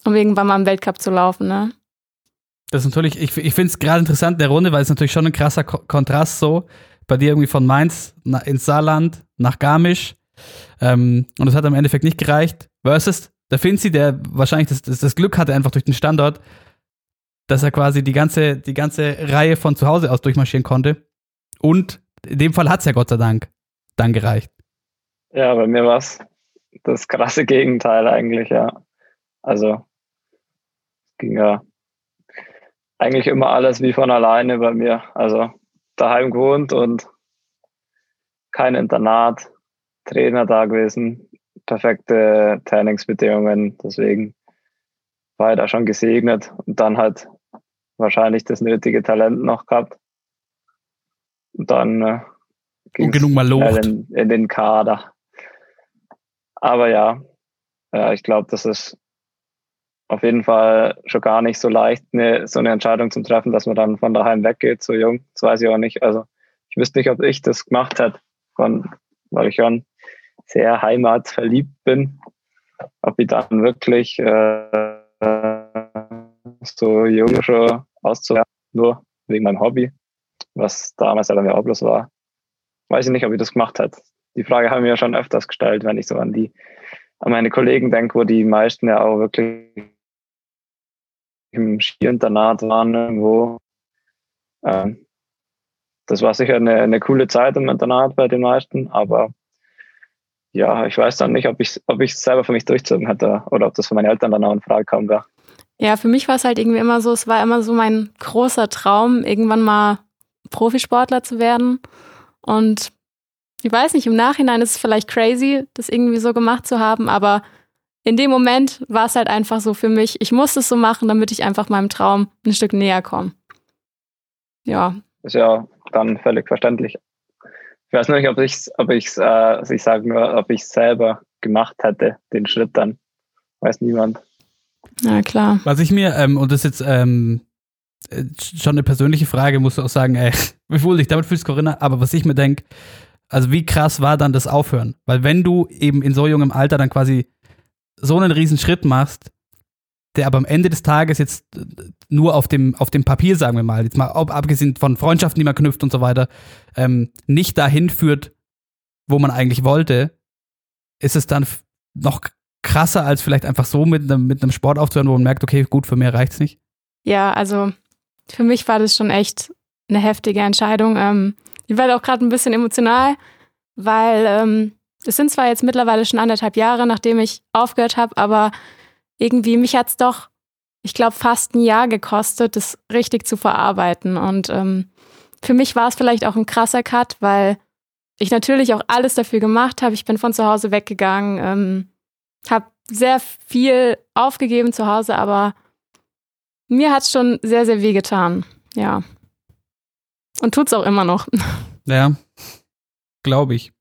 Speaker 1: um irgendwann mal im Weltcup zu laufen, ne?
Speaker 2: Das ist natürlich, ich, ich finde es gerade interessant in der Runde, weil es natürlich schon ein krasser Ko Kontrast so. Bei dir irgendwie von Mainz ins Saarland, nach Garmisch. Ähm, und es hat am Endeffekt nicht gereicht. Versus der Finzi, der wahrscheinlich das, das, das Glück hatte, einfach durch den Standort, dass er quasi die ganze, die ganze Reihe von zu Hause aus durchmarschieren konnte. Und in dem Fall hat es ja Gott sei Dank dann gereicht.
Speaker 3: Ja, bei mir war es das krasse Gegenteil eigentlich, ja. Also ging ja eigentlich immer alles wie von alleine bei mir. Also daheim gewohnt und kein Internat, Trainer da gewesen, perfekte Trainingsbedingungen. Deswegen war ich da schon gesegnet und dann halt wahrscheinlich das nötige Talent noch gehabt. Und dann äh,
Speaker 2: und genug mal locht.
Speaker 3: In, in den Kader. Aber ja, ja ich glaube, das ist auf jeden Fall schon gar nicht so leicht, eine, so eine Entscheidung zu treffen, dass man dann von daheim weggeht, so jung. Das weiß ich auch nicht. Also ich wüsste nicht, ob ich das gemacht hätte, von, weil ich schon sehr heimatverliebt bin. Ob ich dann wirklich äh, so jung schon auszuhören, nur wegen meinem Hobby, was damals halt mir auch bloß war. Weiß ich nicht, ob ich das gemacht hätte. Die Frage haben wir ja schon öfters gestellt, wenn ich so an die an meine Kollegen denke, wo die meisten ja auch wirklich im Skiinternat waren irgendwo. Ähm, das war sicher eine, eine coole Zeit im Internat bei den meisten, aber ja, ich weiß dann nicht, ob ich ob ich es selber für mich durchzogen hätte oder ob das für meine Eltern dann auch in Frage kam wäre.
Speaker 1: Ja, für mich war es halt irgendwie immer so, es war immer so mein großer Traum, irgendwann mal Profisportler zu werden. Und ich weiß nicht, im Nachhinein ist es vielleicht crazy, das irgendwie so gemacht zu haben, aber in dem Moment war es halt einfach so für mich, ich musste es so machen, damit ich einfach meinem Traum ein Stück näher komme. Ja.
Speaker 3: Ist ja dann völlig verständlich. Ich weiß nicht, ob ich ob ich's, äh, also ich sage nur, ob ich es selber gemacht hätte, den Schritt dann. Weiß niemand.
Speaker 1: Na klar.
Speaker 2: Was ich mir, ähm, und das ist jetzt ähm, äh, schon eine persönliche Frage, musst du auch sagen, ey, wie wohl dich damit fühlst, Corinna, aber was ich mir denke, also wie krass war dann das Aufhören? Weil wenn du eben in so jungem Alter dann quasi so einen riesen Schritt machst, der aber am Ende des Tages jetzt nur auf dem, auf dem Papier, sagen wir mal, jetzt mal abgesehen von Freundschaften, die man knüpft und so weiter, ähm, nicht dahin führt, wo man eigentlich wollte, ist es dann noch krasser, als vielleicht einfach so mit einem, mit einem Sport aufzuhören, wo man merkt, okay, gut, für mehr reicht's nicht?
Speaker 1: Ja, also für mich war das schon echt eine heftige Entscheidung. Ähm, ich werde auch gerade ein bisschen emotional, weil ähm, es sind zwar jetzt mittlerweile schon anderthalb Jahre, nachdem ich aufgehört habe, aber irgendwie mich hat es doch, ich glaube, fast ein Jahr gekostet, das richtig zu verarbeiten. Und ähm, für mich war es vielleicht auch ein krasser Cut, weil ich natürlich auch alles dafür gemacht habe. Ich bin von zu Hause weggegangen, ähm, habe sehr viel aufgegeben zu Hause, aber mir hat es schon sehr, sehr weh getan. Ja. Und tut es auch immer noch.
Speaker 2: Ja, glaube ich.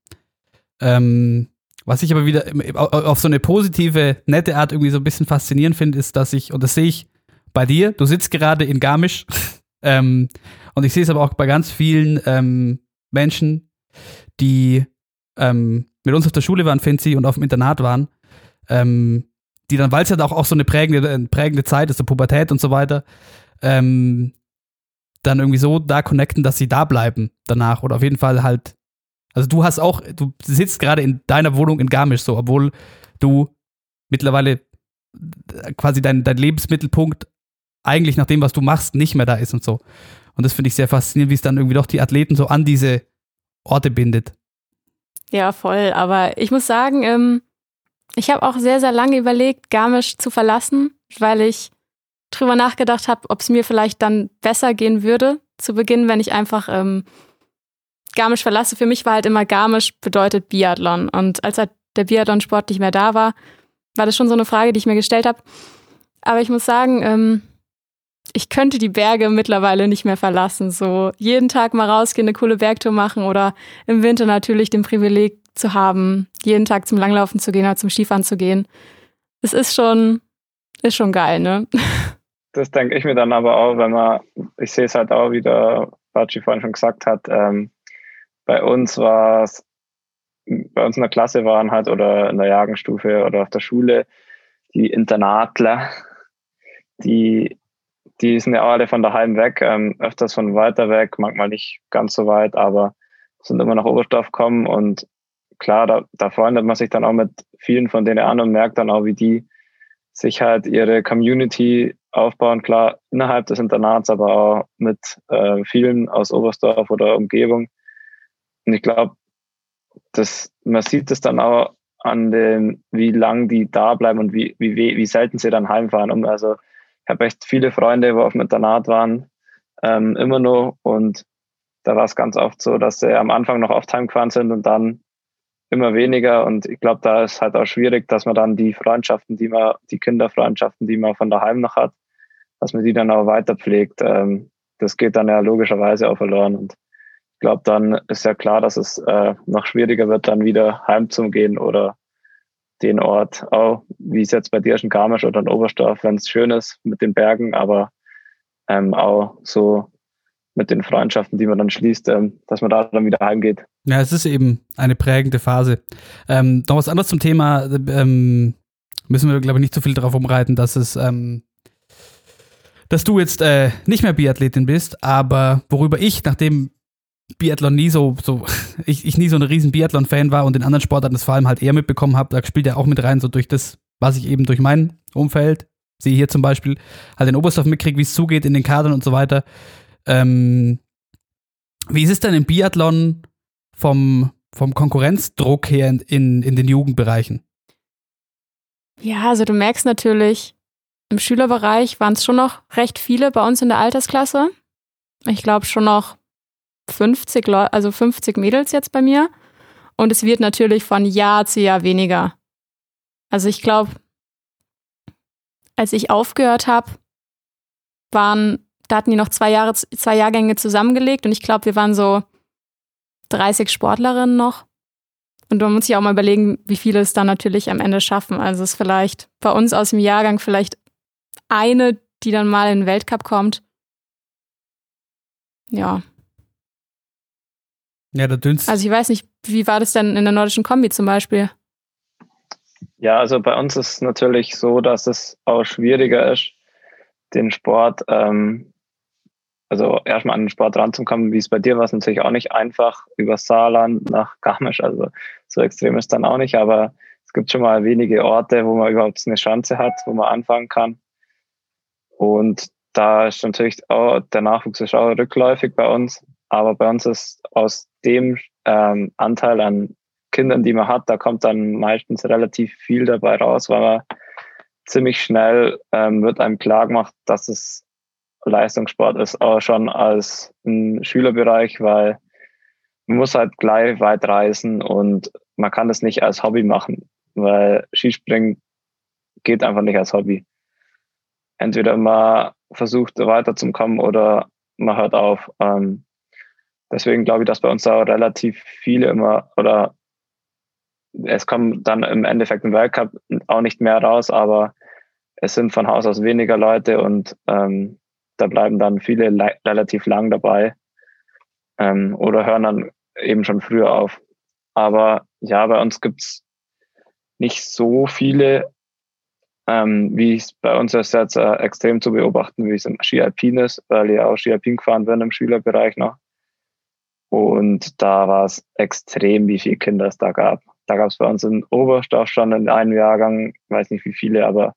Speaker 2: Ähm, was ich aber wieder auf so eine positive, nette Art irgendwie so ein bisschen faszinierend finde, ist, dass ich, und das sehe ich bei dir, du sitzt gerade in Garmisch, ähm, und ich sehe es aber auch bei ganz vielen ähm, Menschen, die ähm, mit uns auf der Schule waren, Finzi, und auf dem Internat waren, ähm, die dann, weil es ja auch, auch so eine prägende, äh, prägende Zeit ist, so Pubertät und so weiter, ähm, dann irgendwie so da connecten, dass sie da bleiben danach oder auf jeden Fall halt. Also du hast auch, du sitzt gerade in deiner Wohnung in Garmisch so, obwohl du mittlerweile quasi dein, dein Lebensmittelpunkt eigentlich nach dem, was du machst, nicht mehr da ist und so. Und das finde ich sehr faszinierend, wie es dann irgendwie doch die Athleten so an diese Orte bindet.
Speaker 1: Ja, voll. Aber ich muss sagen, ähm, ich habe auch sehr, sehr lange überlegt, Garmisch zu verlassen, weil ich drüber nachgedacht habe, ob es mir vielleicht dann besser gehen würde zu Beginn, wenn ich einfach ähm, Garmisch verlasse. Für mich war halt immer Garmisch bedeutet Biathlon. Und als halt der Biathlon-Sport nicht mehr da war, war das schon so eine Frage, die ich mir gestellt habe. Aber ich muss sagen, ähm, ich könnte die Berge mittlerweile nicht mehr verlassen. So jeden Tag mal rausgehen, eine coole Bergtour machen oder im Winter natürlich den Privileg zu haben, jeden Tag zum Langlaufen zu gehen oder zum Skifahren zu gehen. Es ist schon, ist schon geil, ne?
Speaker 3: Das denke ich mir dann aber auch, wenn man, ich sehe es halt auch, wie der Batschi vorhin schon gesagt hat, ähm, bei uns war es, bei uns in der Klasse waren halt oder in der Jagenstufe oder auf der Schule die Internatler, die die sind ja alle von daheim weg, ähm, öfters von weiter weg, manchmal nicht ganz so weit, aber sind immer nach Oberstoff gekommen und klar, da, da freundet man sich dann auch mit vielen von denen an und merkt dann auch, wie die sich halt ihre Community aufbauen, klar innerhalb des Internats, aber auch mit äh, vielen aus Oberstdorf oder Umgebung. Und ich glaube, das, man sieht es dann auch an dem, wie lang die da bleiben und wie, wie, wie selten sie dann heimfahren. Und also ich habe echt viele Freunde, die auf dem Internat waren, ähm, immer noch. Und da war es ganz oft so, dass sie am Anfang noch oft heimgefahren sind und dann immer weniger. Und ich glaube, da ist halt auch schwierig, dass man dann die Freundschaften, die man, die Kinderfreundschaften, die man von daheim noch hat, dass man die dann auch weiter pflegt. Ähm, das geht dann ja logischerweise auch verloren. Und glaube, dann ist ja klar, dass es äh, noch schwieriger wird, dann wieder heim zu gehen oder den Ort, auch wie es jetzt bei dir ist in Garmisch oder in Oberstdorf, wenn es schön ist mit den Bergen, aber ähm, auch so mit den Freundschaften, die man dann schließt, ähm, dass man da dann wieder heimgeht.
Speaker 2: Ja, es ist eben eine prägende Phase. Ähm, noch was anderes zum Thema, ähm, müssen wir, glaube ich, nicht so viel darauf umreiten, dass es, ähm, dass du jetzt äh, nicht mehr Biathletin bist, aber worüber ich, nachdem Biathlon nie so, so ich, ich nie so ein riesen Biathlon-Fan war und in anderen Sportarten das vor allem halt eher mitbekommen habe, da spielt er auch mit rein, so durch das, was ich eben durch mein Umfeld sehe hier zum Beispiel, halt in Oberstdorf mitkriege, wie es zugeht in den Kadern und so weiter. Ähm, wie ist es denn im Biathlon vom, vom Konkurrenzdruck her in, in, in den Jugendbereichen?
Speaker 1: Ja, also du merkst natürlich, im Schülerbereich waren es schon noch recht viele bei uns in der Altersklasse. Ich glaube schon noch 50 Leute, also 50 Mädels jetzt bei mir. Und es wird natürlich von Jahr zu Jahr weniger. Also ich glaube, als ich aufgehört habe, waren, da hatten die noch zwei Jahre, zwei Jahrgänge zusammengelegt und ich glaube, wir waren so 30 Sportlerinnen noch. Und man muss sich auch mal überlegen, wie viele es dann natürlich am Ende schaffen. Also es ist vielleicht bei uns aus dem Jahrgang vielleicht eine, die dann mal in den Weltcup kommt. Ja,
Speaker 2: ja, der dünnste.
Speaker 1: Also ich weiß nicht, wie war das denn in der nordischen Kombi zum Beispiel?
Speaker 3: Ja, also bei uns ist es natürlich so, dass es auch schwieriger ist, den Sport, ähm, also erstmal an den Sport ranzukommen, wie es bei dir war, es natürlich auch nicht einfach über Saarland nach Garmisch, also so extrem ist dann auch nicht, aber es gibt schon mal wenige Orte, wo man überhaupt eine Chance hat, wo man anfangen kann. Und da ist natürlich auch, der Nachwuchs ist auch rückläufig bei uns, aber bei uns ist aus dem ähm, Anteil an Kindern, die man hat, da kommt dann meistens relativ viel dabei raus, weil man ziemlich schnell ähm, wird einem klar gemacht, dass es Leistungssport ist, aber schon als ein Schülerbereich, weil man muss halt gleich weit reisen und man kann das nicht als Hobby machen, weil Skispringen geht einfach nicht als Hobby. Entweder man versucht weiterzukommen oder man hört auf. Ähm, Deswegen glaube ich, dass bei uns da relativ viele immer oder es kommen dann im Endeffekt im Weltcup auch nicht mehr raus, aber es sind von Haus aus weniger Leute und ähm, da bleiben dann viele relativ lang dabei ähm, oder hören dann eben schon früher auf. Aber ja, bei uns gibt's nicht so viele ähm, wie es bei uns ist jetzt äh, extrem zu beobachten, wie es im Ski Alpin ist, weil ich auch Ski Alpin gefahren bin im Schülerbereich noch. Und da war es extrem, wie viele Kinder es da gab. Da gab es bei uns in Oberstoff schon in einem Jahrgang, weiß nicht wie viele, aber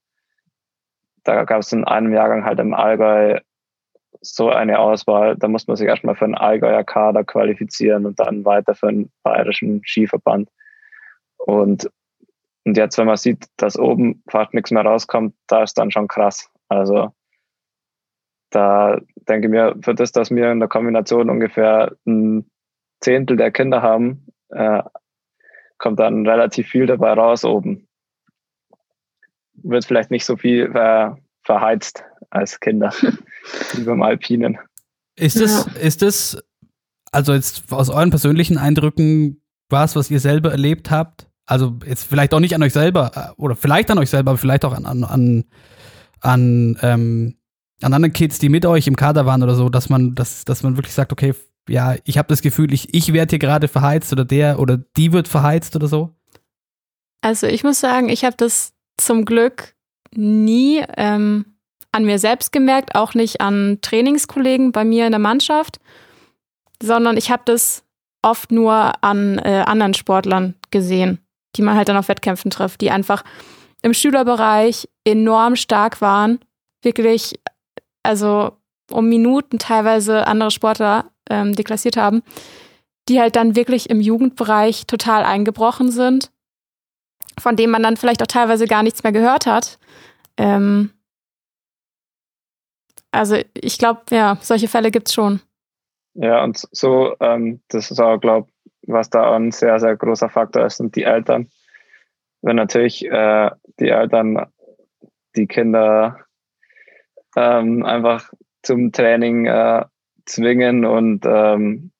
Speaker 3: da gab es in einem Jahrgang halt im Allgäu so eine Auswahl. Da muss man sich erstmal für einen Allgäuer Kader qualifizieren und dann weiter für einen bayerischen Skiverband. Und, und jetzt, wenn man sieht, dass oben fast nichts mehr rauskommt, da ist dann schon krass. Also da denke ich mir, für das, dass wir in der Kombination ungefähr ein Zehntel der Kinder haben, äh, kommt dann relativ viel dabei raus oben. Wird vielleicht nicht so viel äh, verheizt als Kinder, wie beim Alpinen.
Speaker 2: Ist es, ja. ist es, also jetzt aus euren persönlichen Eindrücken, was, was ihr selber erlebt habt? Also jetzt vielleicht auch nicht an euch selber, äh, oder vielleicht an euch selber, aber vielleicht auch an, an, an, an ähm, an anderen Kids, die mit euch im Kader waren oder so, dass man, dass, dass man wirklich sagt, okay, ja, ich habe das Gefühl, ich, ich werde hier gerade verheizt oder der oder die wird verheizt oder so?
Speaker 1: Also ich muss sagen, ich habe das zum Glück nie ähm, an mir selbst gemerkt, auch nicht an Trainingskollegen bei mir in der Mannschaft, sondern ich habe das oft nur an äh, anderen Sportlern gesehen, die man halt dann auf Wettkämpfen trifft, die einfach im Schülerbereich enorm stark waren, wirklich also um Minuten teilweise andere Sportler ähm, deklassiert haben, die halt dann wirklich im Jugendbereich total eingebrochen sind, von denen man dann vielleicht auch teilweise gar nichts mehr gehört hat. Ähm, also ich glaube, ja, solche Fälle gibt es schon.
Speaker 3: Ja, und so, ähm, das ist auch, glaube was da ein sehr, sehr großer Faktor ist, sind die Eltern. Wenn natürlich äh, die Eltern die Kinder ähm, einfach zum Training äh, zwingen und ähm,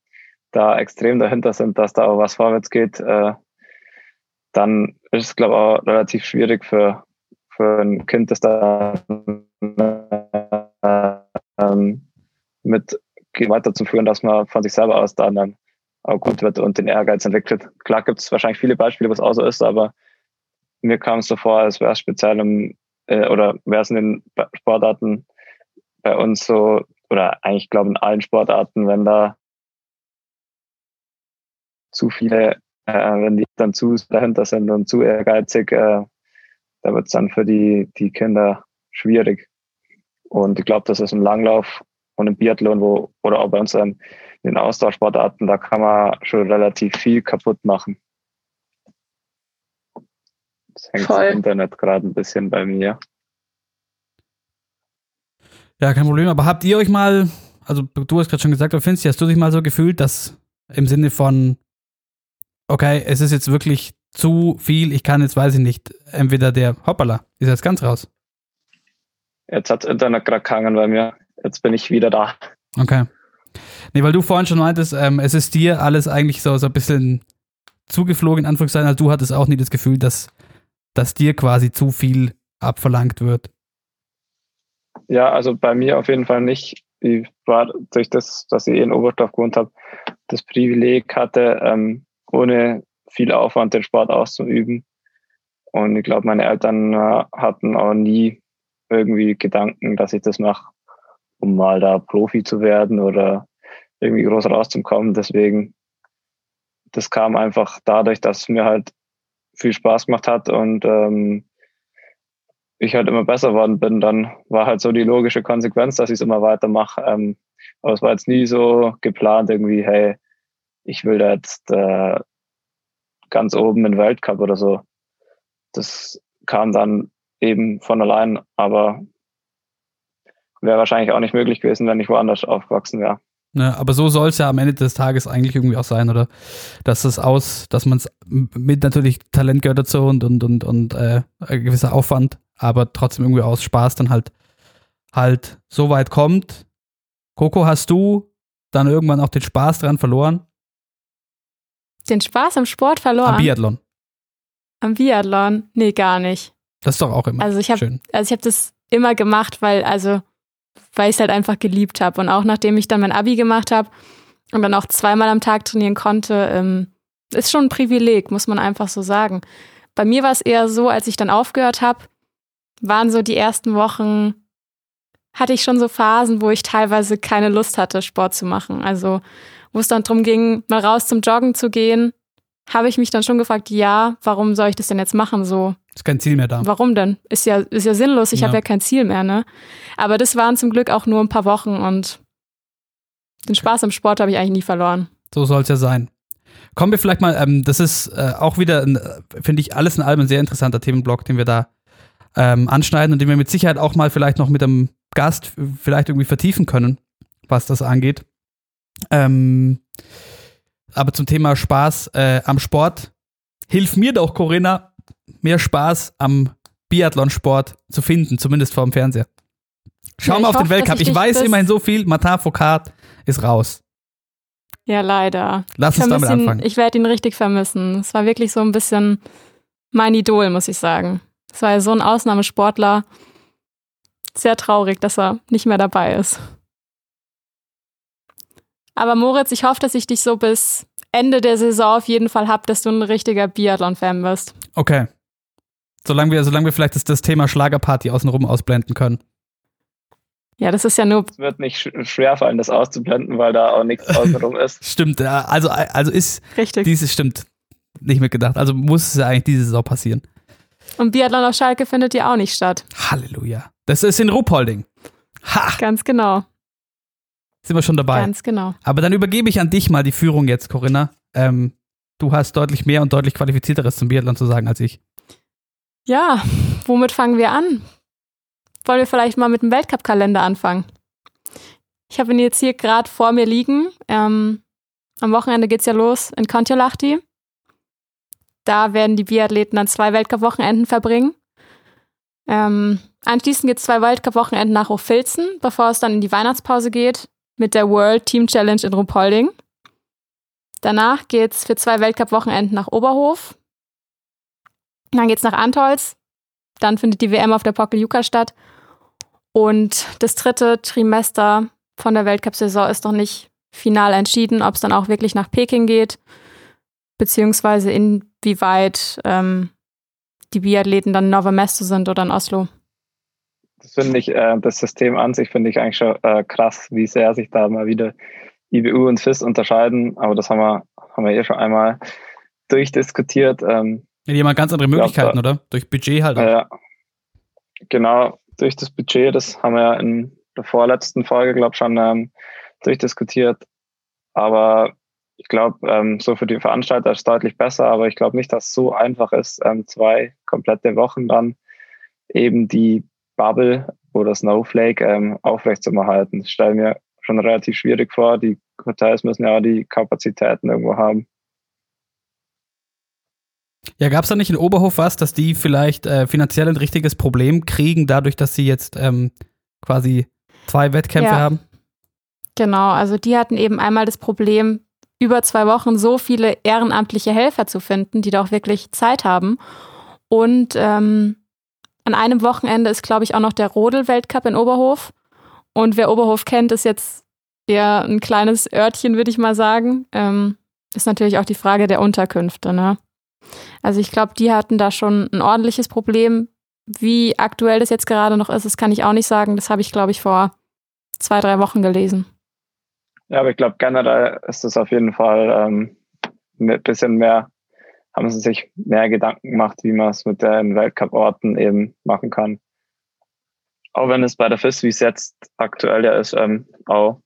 Speaker 3: da extrem dahinter sind, dass da auch was vorwärts geht, äh, dann ist es, glaube ich, auch relativ schwierig für, für ein Kind, das da ähm, mit weiterzuführen, dass man von sich selber aus dann, dann auch gut wird und den Ehrgeiz entwickelt. Klar gibt es wahrscheinlich viele Beispiele, wo es auch so ist, aber mir kam es so vor, als wäre es speziell im äh, oder wäre es in den Sportarten bei uns so, oder eigentlich glaube in allen Sportarten, wenn da zu viele, äh, wenn die dann zu dahinter sind und zu ehrgeizig, äh, da wird es dann für die, die Kinder schwierig. Und ich glaube, das ist im Langlauf und im Biathlon, wo, oder auch bei uns in den Austauschsportarten, da kann man schon relativ viel kaputt machen. Das hängt Voll. im Internet gerade ein bisschen bei mir.
Speaker 2: Ja, kein Problem. Aber habt ihr euch mal, also du hast gerade schon gesagt, aber Finzi, hast du dich mal so gefühlt, dass im Sinne von, okay, es ist jetzt wirklich zu viel, ich kann jetzt, weiß ich nicht, entweder der, hoppala, ist jetzt ganz raus.
Speaker 3: Jetzt hat Internet gerade gehangen bei mir. Jetzt bin ich wieder da.
Speaker 2: Okay. Nee, weil du vorhin schon meintest, ähm, es ist dir alles eigentlich so, so ein bisschen zugeflogen, in Anführungszeichen. Also du hattest auch nie das Gefühl, dass, dass dir quasi zu viel abverlangt wird.
Speaker 3: Ja, also bei mir auf jeden Fall nicht. Ich war durch das, dass ich in Oberstdorf gewohnt habe, das Privileg hatte, ähm, ohne viel Aufwand den Sport auszuüben. Und ich glaube, meine Eltern äh, hatten auch nie irgendwie Gedanken, dass ich das mache, um mal da Profi zu werden oder irgendwie groß rauszukommen. Deswegen, das kam einfach dadurch, dass mir halt viel Spaß gemacht hat und ähm, ich halt immer besser worden bin, dann war halt so die logische Konsequenz, dass ich es immer weitermache. Ähm, aber es war jetzt nie so geplant, irgendwie, hey, ich will da jetzt äh, ganz oben in den Weltcup oder so. Das kam dann eben von allein, aber wäre wahrscheinlich auch nicht möglich gewesen, wenn ich woanders aufgewachsen wäre.
Speaker 2: Ne, aber so soll es ja am Ende des Tages eigentlich irgendwie auch sein, oder? Dass es aus, dass man es mit natürlich Talent gehört dazu und und und und äh, ein gewisser Aufwand, aber trotzdem irgendwie aus Spaß dann halt halt so weit kommt. Coco, hast du dann irgendwann auch den Spaß dran verloren?
Speaker 1: Den Spaß am Sport verloren?
Speaker 2: Am Biathlon.
Speaker 1: Am Biathlon? Nee, gar nicht.
Speaker 2: Das ist doch auch immer
Speaker 1: also ich hab,
Speaker 2: schön.
Speaker 1: Also ich habe das immer gemacht, weil also weil ich es halt einfach geliebt habe. Und auch nachdem ich dann mein Abi gemacht habe und dann auch zweimal am Tag trainieren konnte, ähm, ist schon ein Privileg, muss man einfach so sagen. Bei mir war es eher so, als ich dann aufgehört habe, waren so die ersten Wochen, hatte ich schon so Phasen, wo ich teilweise keine Lust hatte, Sport zu machen. Also wo es dann darum ging, mal raus zum Joggen zu gehen, habe ich mich dann schon gefragt, ja, warum soll ich das denn jetzt machen so?
Speaker 2: Ist kein Ziel mehr da.
Speaker 1: Warum denn? Ist ja, ist ja sinnlos, ich
Speaker 2: Ja.
Speaker 1: habe ja kein Ziel mehr, ne? Aber das waren zum Glück auch nur ein paar Wochen und den Spaß am Sport habe ich eigentlich nie verloren.
Speaker 2: So soll es ja sein. Kommen wir vielleicht mal, ähm, das ist äh, auch wieder, äh, finde ich, alles in allem ein sehr interessanter Themenblock, den wir da ähm, anschneiden und den wir mit Sicherheit auch mal vielleicht noch mit einem Gast vielleicht irgendwie vertiefen können, was das angeht. Ähm, aber zum Thema Spaß äh, am Sport, hilf mir doch, Corinna, mehr Spaß am Biathlonsport zu finden, zumindest vor dem Fernseher. Schau
Speaker 1: Ja,
Speaker 2: mal auf den
Speaker 1: hoffe,
Speaker 2: Weltcup.
Speaker 1: dass
Speaker 2: Ich,
Speaker 1: ich
Speaker 2: weiß immerhin so viel. Martin Foucault ist raus.
Speaker 1: Ja, leider.
Speaker 2: Lass
Speaker 1: Ich,
Speaker 2: uns damit
Speaker 1: vermiss ihn,
Speaker 2: anfangen.
Speaker 1: ich werde ihn richtig vermissen. Es war wirklich so ein bisschen mein Idol, muss ich sagen. Es war ja so ein Ausnahmesportler. Sehr traurig, dass er nicht mehr dabei ist. Aber Moritz, ich hoffe, dass ich dich so bis Ende der Saison auf jeden Fall hab, dass du ein richtiger Biathlon-Fan bist.
Speaker 2: Okay. Solange wir, solange wir vielleicht das, das Thema Schlagerparty außenrum ausblenden können.
Speaker 1: Ja, das ist ja nur
Speaker 3: Es wird nicht sch schwer fallen, das auszublenden, weil da auch nichts außenrum ist.
Speaker 2: Stimmt, ja, also, also ist
Speaker 1: richtig.
Speaker 2: dieses stimmt nicht mitgedacht. Also muss es ja eigentlich diese Saison passieren.
Speaker 1: Und Biathlon auf Schalke findet ja auch nicht statt.
Speaker 2: Halleluja. Das ist in Ruppolding. Ha,
Speaker 1: Ganz genau.
Speaker 2: sind wir schon dabei.
Speaker 1: Ganz genau.
Speaker 2: Aber dann übergebe ich an dich mal die Führung jetzt, Corinna. Ähm, du hast deutlich mehr und deutlich qualifizierteres zum Biathlon zu sagen als ich.
Speaker 1: Ja, womit fangen wir an? Wollen wir vielleicht mal mit dem Weltcup-Kalender anfangen? Ich habe ihn jetzt hier gerade vor mir liegen. Ähm, am Wochenende geht's ja los in Kontiolahti. Da werden die Biathleten dann zwei Weltcup-Wochenenden verbringen. Ähm, anschließend geht's zwei Weltcup-Wochenenden nach Hochfilzen, bevor es dann in die Weihnachtspause geht mit der World Team Challenge in Ruppolding. Danach geht's für zwei Weltcup-Wochenenden nach Oberhof. Dann geht's nach Antolz. Dann findet die WM auf der Pokeljuka statt. Und das dritte Trimester von der Weltcup-Saison ist noch nicht final entschieden, ob es dann auch wirklich nach Peking geht, beziehungsweise inwieweit ähm, die Biathleten dann in Nova Mesto sind oder in Oslo.
Speaker 3: Das finde ich, äh, das System an sich finde ich eigentlich schon äh, krass, wie sehr sich da mal wieder IBU und FIS unterscheiden. Aber das haben wir, haben wir eh schon einmal durchdiskutiert. Ähm,
Speaker 2: Ja, die haben ganz andere Möglichkeiten,
Speaker 3: da-
Speaker 2: oder? Durch Budget halt. auch.
Speaker 3: Ja, genau, durch das Budget, das haben wir ja in der vorletzten Folge, glaube ich, schon ähm, durchdiskutiert. Aber ich glaube, ähm, so für die Veranstalter ist es deutlich besser, aber ich glaube nicht, dass es so einfach ist, ähm, zwei komplette Wochen dann eben die Bubble oder Snowflake ähm, aufrechtzuerhalten. Das stelle ich mir schon relativ schwierig vor. Die Hotels müssen ja auch die Kapazitäten irgendwo haben.
Speaker 2: Ja, gab es da nicht in Oberhof was, dass die vielleicht äh, finanziell ein richtiges Problem kriegen, dadurch, dass sie jetzt ähm, quasi zwei Wettkämpfe
Speaker 1: Ja.
Speaker 2: haben?
Speaker 1: Genau, also die hatten eben einmal das Problem, über zwei Wochen so viele ehrenamtliche Helfer zu finden, die da auch wirklich Zeit haben. Und ähm, an einem Wochenende ist, glaube ich, auch noch der Rodel-Weltcup in Oberhof. Und wer Oberhof kennt, ist jetzt eher ein kleines Örtchen, würde ich mal sagen. Ähm, ist natürlich auch die Frage der Unterkünfte. Ne? Also ich glaube, die hatten da schon ein ordentliches Problem. Wie aktuell das jetzt gerade noch ist, das kann ich auch nicht sagen. Das habe ich, glaube ich, vor zwei, drei Wochen gelesen.
Speaker 3: Ja, aber ich glaube, generell ist es auf jeden Fall ähm, ein bisschen mehr, haben sie sich mehr Gedanken gemacht, wie man es mit den Weltcup-Orten eben machen kann. Auch wenn es bei der FIS, wie es jetzt aktuell ja ist, ähm, auch,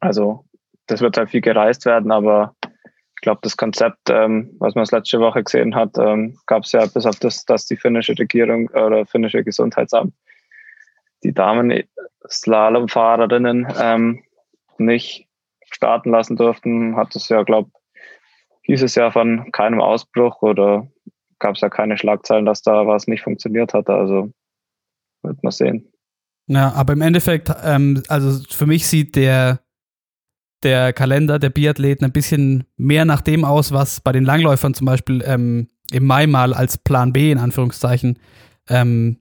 Speaker 3: also das wird halt viel gereist werden, aber ich glaube, das Konzept, ähm, was man das letzte Woche gesehen hat, ähm, gab es ja bis auf das, dass die finnische Regierung oder finnische Gesundheitsamt die Damen-Slalomfahrerinnen ähm, nicht starten lassen durften, hat es ja, glaube hieß es ja von keinem Ausbruch oder gab es ja keine Schlagzeilen, dass da was nicht funktioniert hat. Also wird man sehen.
Speaker 2: Ja, aber im Endeffekt, ähm, also für mich sieht der, der Kalender der Biathleten ein bisschen mehr nach dem aus, was bei den Langläufern zum Beispiel ähm, im Mai mal als Plan B in Anführungszeichen ähm,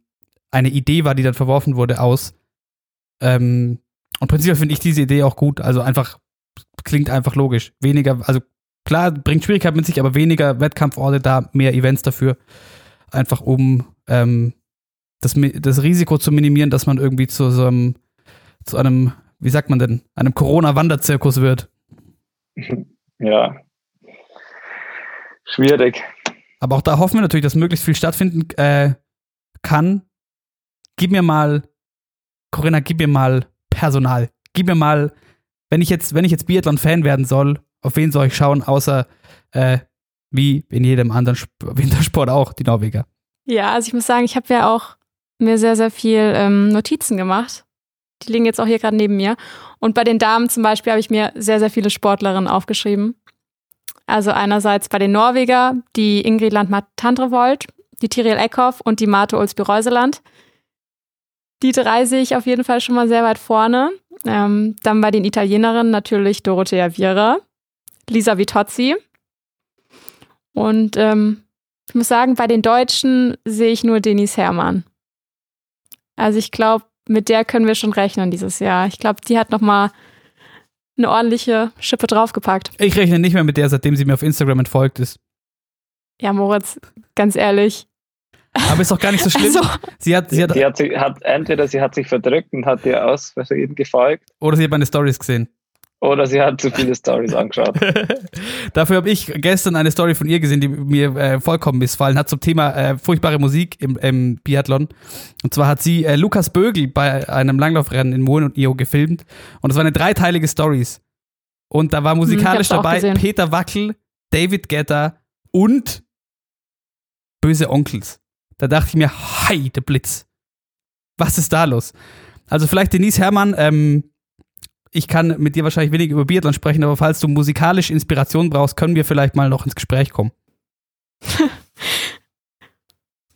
Speaker 2: eine Idee war, die dann verworfen wurde, aus. Ähm, und prinzipiell finde ich diese Idee auch gut. Also einfach, klingt einfach logisch. Weniger, also klar, bringt Schwierigkeiten mit sich, aber weniger Wettkampforte da, mehr Events dafür. Einfach um ähm, das, das Risiko zu minimieren, dass man irgendwie zu so einem, zu einem, wie sagt man denn, einem Corona-Wanderzirkus wird.
Speaker 3: Ja. Schwierig.
Speaker 2: Aber auch da hoffen wir natürlich, dass möglichst viel stattfinden äh, kann. Gib mir mal, Corinna, gib mir mal Personal. Gib mir mal, wenn ich jetzt, wenn ich jetzt Biathlon-Fan werden soll, auf wen soll ich schauen, außer äh, wie in jedem anderen Sp Wintersport auch, die Norweger.
Speaker 1: Ja, also ich muss sagen, ich habe ja auch mir sehr, sehr viel ähm, Notizen gemacht. Die liegen jetzt auch hier gerade neben mir. Und bei den Damen zum Beispiel habe ich mir sehr, sehr viele Sportlerinnen aufgeschrieben. Also einerseits bei den Norweger die Ingrid Landmark-Tandrevold, die Tiril Eckhoff und die Marte Olsby-Reuseland. Die drei sehe ich auf jeden Fall schon mal sehr weit vorne. Ähm, dann bei den Italienerinnen natürlich Dorothea Viera, Lisa Vitozzi. Und ähm, ich muss sagen, bei den Deutschen sehe ich nur Denise Herrmann. Also ich glaube, mit der können wir schon rechnen dieses Jahr. Ich glaube, die hat noch mal eine ordentliche Schippe draufgepackt.
Speaker 2: Ich rechne nicht mehr mit der, seitdem sie mir auf Instagram entfolgt ist.
Speaker 1: Ja, Moritz, ganz ehrlich.
Speaker 2: Aber ist doch gar nicht so schlimm.
Speaker 1: Also,
Speaker 2: sie hat, sie hat,
Speaker 3: Die hat, sich, hat entweder sie hat sich verdrückt und hat dir aus Versehen gefolgt
Speaker 2: oder sie hat meine Stories gesehen.
Speaker 3: Oder sie hat zu viele Stories angeschaut.
Speaker 2: Dafür habe ich gestern eine Story von ihr gesehen, die mir äh, vollkommen missfallen hat zum Thema äh, furchtbare Musik im, im Biathlon. Und zwar hat sie äh, Lukas Bögel bei einem Langlaufrennen in Moen und Io gefilmt. Und es war eine dreiteilige Stories. Und da war musikalisch
Speaker 1: Hm, hab's auch
Speaker 2: dabei. Peter Wackel, David Getter und Böse Onkels. Da dachte ich mir, hi, der Blitz. Was ist da los? Also vielleicht Denise Herrmann, ähm, ich kann mit dir wahrscheinlich wenig über Biathlon sprechen, aber falls du musikalisch Inspiration brauchst, können wir vielleicht mal noch ins Gespräch kommen.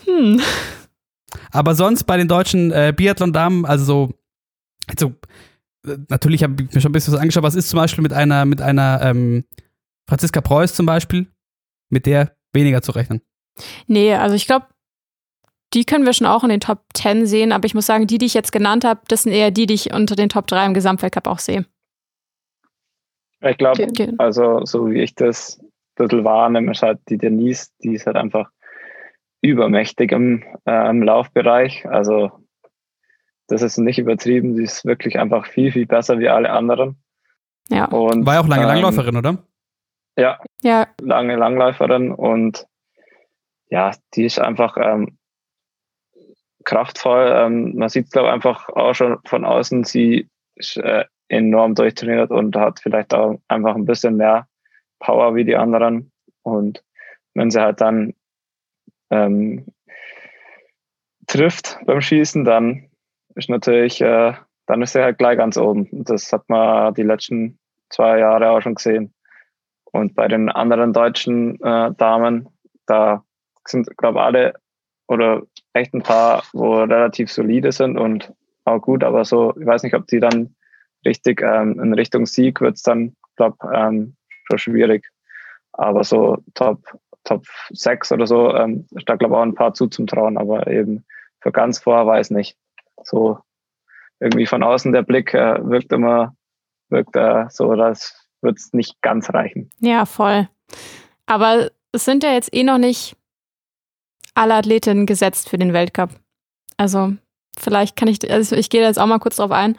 Speaker 1: hm.
Speaker 2: Aber sonst bei den deutschen äh, Biathlon-Damen, also so, also, äh, natürlich habe ich mir schon ein bisschen was angeschaut, was ist zum Beispiel mit einer, mit einer ähm, Franziska Preuß zum Beispiel, mit der weniger zu rechnen.
Speaker 1: Nee, also ich glaube, die können wir schon auch in den Top 10 sehen, aber ich muss sagen, die, die ich jetzt genannt habe, das sind eher die, die ich unter den Top 3 im Gesamtweltcup auch sehe.
Speaker 3: Ich glaube,
Speaker 1: Okay.
Speaker 3: also so wie ich das ein bisschen wahrnehme, ist halt die Denise, die ist halt einfach übermächtig im, äh, im Laufbereich. Also das ist nicht übertrieben, sie ist wirklich einfach viel, viel besser wie alle anderen.
Speaker 1: Ja.
Speaker 3: Und,
Speaker 2: War ja auch lange
Speaker 3: ähm,
Speaker 2: Langläuferin, oder?
Speaker 3: Ja,
Speaker 1: Ja,
Speaker 3: lange Langläuferin und ja, die ist einfach ähm, kraftvoll. Ähm, man sieht glaube einfach auch schon von außen, sie ist äh, enorm durchtrainiert und hat vielleicht auch einfach ein bisschen mehr Power wie die anderen. Und wenn sie halt dann ähm, trifft beim Schießen, dann ist natürlich, äh, dann ist sie halt gleich ganz oben. Das hat man die letzten zwei Jahre auch schon gesehen. Und bei den anderen deutschen äh, Damen, da sind, glaube alle oder echt ein paar, wo relativ solide sind und auch gut, aber so, ich weiß nicht, ob die dann richtig ähm, in Richtung Sieg wird es dann, glaube ähm, schon schwierig. Aber so Top, Top 6 oder so, ähm, da glaube auch ein paar zu zum Trauen, aber eben für ganz vor weiß nicht. So irgendwie von außen der Blick äh, wirkt immer, wirkt äh, so, das wird es nicht ganz reichen.
Speaker 1: ja, voll. Aber es sind ja jetzt eh noch nicht alle Athletinnen gesetzt für den Weltcup. Also vielleicht kann ich, also ich gehe da jetzt auch mal kurz drauf ein.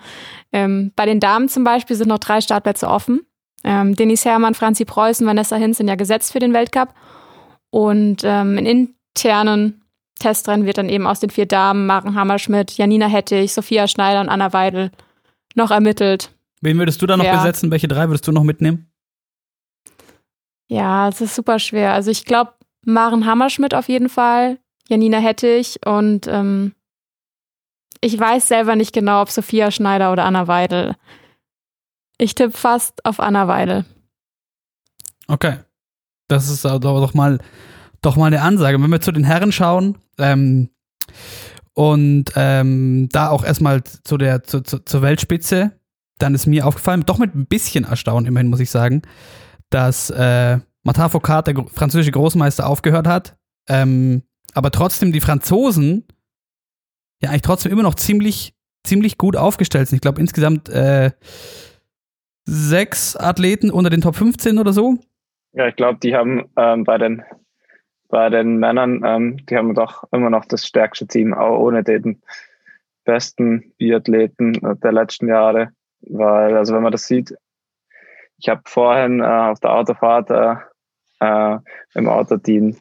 Speaker 1: Ähm, bei den Damen zum Beispiel sind noch drei Startplätze offen. Ähm, Denise Herrmann, Franzi Preußen, Vanessa Hinz sind ja gesetzt für den Weltcup. Und ähm, in internen Testrennen wird dann eben aus den vier Damen Maren Hammerschmidt, Janina Hettich, Sophia Schneider und Anna Weidel noch ermittelt.
Speaker 2: Wen würdest du da noch
Speaker 1: Ja.
Speaker 2: besetzen? Welche drei würdest du noch mitnehmen?
Speaker 1: Ja, es ist super schwer. Also ich glaube, Maren Hammerschmidt auf jeden Fall, Janina Hettich und ähm, ich weiß selber nicht genau, ob Sophia Schneider oder Anna Weidel. Ich tippe fast auf Anna Weidel.
Speaker 2: Okay. Das ist aber doch mal, doch mal eine Ansage. Wenn wir zu den Herren schauen, ähm, und ähm, da auch erstmal zu der, zu, zu, zur Weltspitze, dann ist mir aufgefallen, doch mit ein bisschen Erstaunen immerhin, muss ich sagen, dass äh, Martin Foucault, der französische Großmeister, aufgehört hat. Ähm, aber trotzdem die Franzosen ja eigentlich trotzdem immer noch ziemlich, ziemlich gut aufgestellt sind. Ich glaube insgesamt äh, sechs Athleten unter den Top 15 oder so.
Speaker 3: Ja, ich glaube, die haben ähm, bei den bei den Männern, ähm, die haben doch immer noch das stärkste Team, auch ohne den besten Biathleten der letzten Jahre. Weil, also wenn man das sieht, ich habe vorhin äh, auf der Autofahrt äh, äh, im den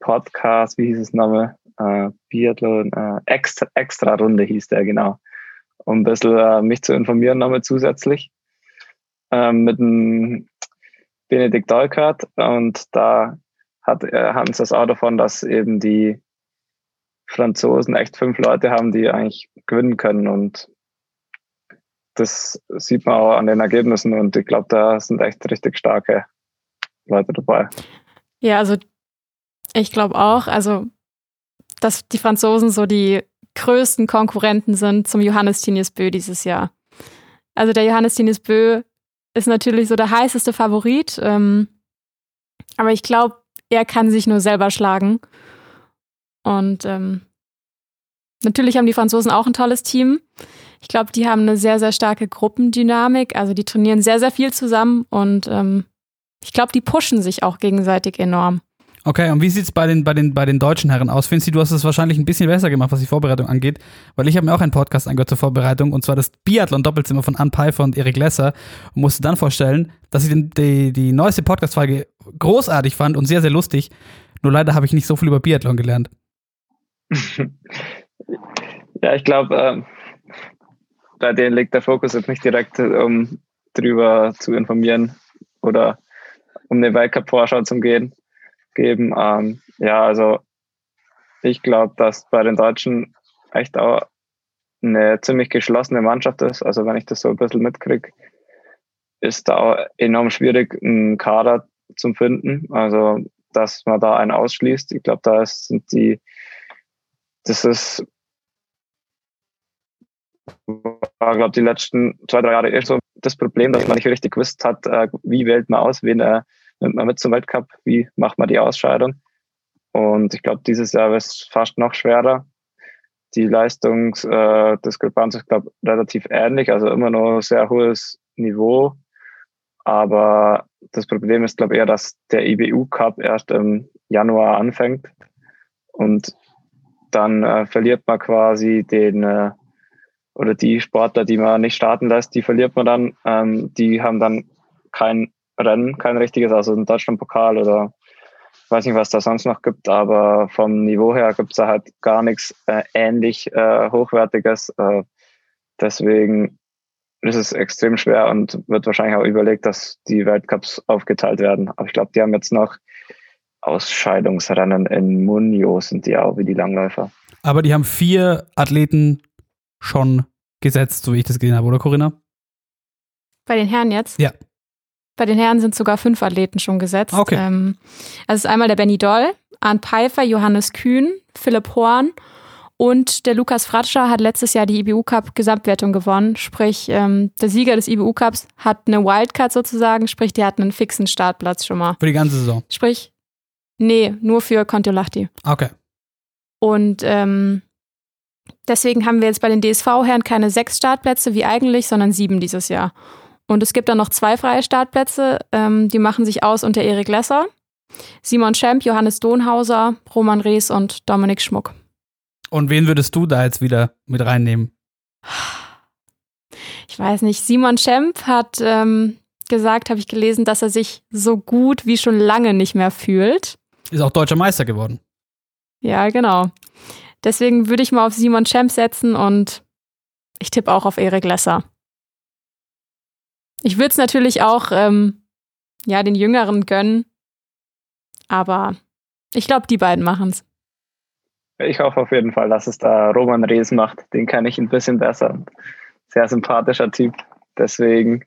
Speaker 3: Podcast, wie hieß es nochmal? Äh, Biathlon, äh, extra, extra Runde hieß der, genau. Um ein bisschen äh, mich zu informieren nochmal zusätzlich. Ähm, mit dem Benedikt Dolkert und da hat, äh, hatten sie das auch davon, dass eben die Franzosen echt fünf Leute haben, die eigentlich gewinnen können und das sieht man auch an den Ergebnissen und ich glaube, da sind echt richtig starke Leute dabei.
Speaker 1: Ja, also ich glaube auch, also dass die Franzosen so die größten Konkurrenten sind zum Johannes Tinius Bö dieses Jahr. Also der Johannes Tinius Bö ist natürlich so der heißeste Favorit, ähm, aber ich glaube, er kann sich nur selber schlagen. Und ähm, natürlich haben die Franzosen auch ein tolles Team. Ich glaube, die haben eine sehr, sehr starke Gruppendynamik. Also die trainieren sehr, sehr viel zusammen und ähm, ich glaube, die pushen sich auch gegenseitig enorm.
Speaker 2: Okay, und wie sieht es bei den, bei, den, bei den deutschen Herren aus? Finzi, du hast es wahrscheinlich ein bisschen besser gemacht, was die Vorbereitung angeht, weil ich habe mir auch einen Podcast angehört zur Vorbereitung und zwar das Biathlon-Doppelzimmer von Ann Pfeiffer und Erik Lesser und musste dann vorstellen, dass ich den, die, die neueste Podcast-Folge großartig fand und sehr, sehr lustig. Nur leider habe ich nicht so viel über Biathlon gelernt.
Speaker 3: ja, ich glaube, ähm, bei denen liegt der Fokus jetzt nicht direkt, um drüber zu informieren oder um eine Weltcup-Vorschau zu gehen, geben. Ähm, ja, also ich glaube, dass bei den Deutschen echt auch eine ziemlich geschlossene Mannschaft ist. Also wenn ich das so ein bisschen mitkriege, ist da auch enorm schwierig, einen Kader zu finden. Also dass man da einen ausschließt. Ich glaube, da sind die, das ist war, glaube die letzten zwei, drei Jahre eher so das Problem, dass man nicht richtig gewusst hat, äh, wie wählt man aus, wen äh, nimmt man mit zum Weltcup, wie macht man die Ausscheidung. Und ich glaube, dieses Jahr wird es fast noch schwerer. Die Leistungsdiskrepanz äh, ist, glaube relativ ähnlich, also immer noch sehr hohes Niveau. Aber das Problem ist, glaube ich, eher, dass der IBU Cup erst im Januar anfängt. Und dann äh, verliert man quasi den äh, oder die Sportler, die man nicht starten lässt, die verliert man dann. Ähm, die haben dann kein Rennen, kein richtiges, also ein Deutschlandpokal oder weiß nicht, was da sonst noch gibt, aber vom Niveau her gibt es da halt gar nichts äh, ähnlich äh, Hochwertiges. Äh, deswegen ist es extrem schwer und wird wahrscheinlich auch überlegt, dass die Weltcups aufgeteilt werden. Aber ich glaube, die haben jetzt noch Ausscheidungsrennen in Munio, sind die auch wie die Langläufer.
Speaker 2: Aber die haben vier Athleten schon gesetzt, so wie ich das gesehen habe, oder Corinna?
Speaker 1: Bei den Herren jetzt?
Speaker 2: Ja.
Speaker 1: Bei den Herren sind sogar fünf Athleten schon gesetzt.
Speaker 2: Okay.
Speaker 1: Ähm, also ist einmal der Benny Doll, Arndt Pfeiffer, Johannes Kühn, Philipp Horn und der Lukas Fratscher hat letztes Jahr die IBU Cup Gesamtwertung gewonnen. Sprich, ähm, der Sieger des IBU Cups hat eine Wildcard sozusagen, sprich, der hat einen fixen Startplatz schon mal.
Speaker 2: Für die ganze Saison?
Speaker 1: Sprich, nee, nur für Kontiolahti.
Speaker 2: Okay.
Speaker 1: Und ähm, deswegen haben wir jetzt bei den DSV-Herren keine sechs Startplätze wie eigentlich, sondern sieben dieses Jahr. Und es gibt dann noch zwei freie Startplätze, ähm, die machen sich aus unter Erik Lesser, Simon Schemp, Johannes Donhauser, Roman Rees und Dominik Schmuck.
Speaker 2: Und wen würdest du da jetzt wieder mit reinnehmen?
Speaker 1: Ich weiß nicht. Simon Schemp hat ähm, gesagt, habe ich gelesen, dass er sich so gut wie schon lange nicht mehr fühlt.
Speaker 2: Ist auch deutscher Meister geworden.
Speaker 1: Ja, genau. Deswegen würde ich mal auf Simon Schemp setzen und ich tippe auch auf Erik Lesser. Ich würde es natürlich auch ähm, ja, den Jüngeren gönnen, aber ich glaube, die beiden machen es.
Speaker 3: Ich hoffe auf jeden Fall, dass es da Roman Rees macht. Den kann ich ein bisschen besser. Sehr sympathischer Typ. Deswegen,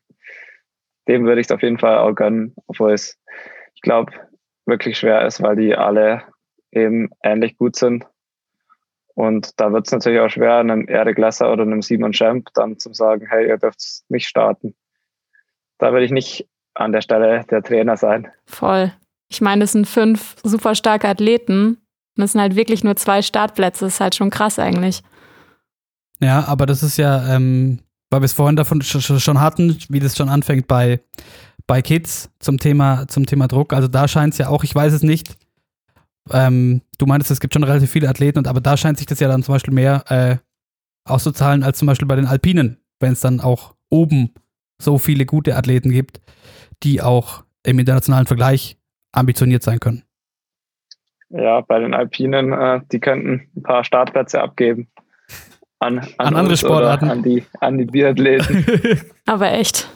Speaker 3: dem würde ich es auf jeden Fall auch gönnen, obwohl es, ich glaube, wirklich schwer ist, weil die alle eben ähnlich gut sind. Und da wird es natürlich auch schwer, einem Erik Lesser oder einem Simon Schemp dann zu sagen, hey, ihr dürft nicht starten da will ich nicht an der Stelle der Trainer sein.
Speaker 1: Voll. Ich meine, es sind fünf super starke Athleten und es sind halt wirklich nur zwei Startplätze. Das ist halt schon krass eigentlich.
Speaker 2: Ja, aber das ist ja, ähm, weil wir es vorhin davon schon hatten, wie das schon anfängt bei, bei Kids zum Thema, zum Thema Druck. Also da scheint es ja auch, ich weiß es nicht, Ähm, du meintest, es gibt schon relativ viele Athleten, und aber da scheint sich das ja dann zum Beispiel mehr äh, auszuzahlen als zum Beispiel bei den Alpinen, wenn es dann auch oben so viele gute Athleten gibt, die auch im internationalen Vergleich ambitioniert sein können.
Speaker 3: Ja, bei den Alpinen, äh, die könnten ein paar Startplätze abgeben. An, an,
Speaker 2: An andere Sportarten.
Speaker 3: An die, an die Biathleten.
Speaker 1: Aber echt.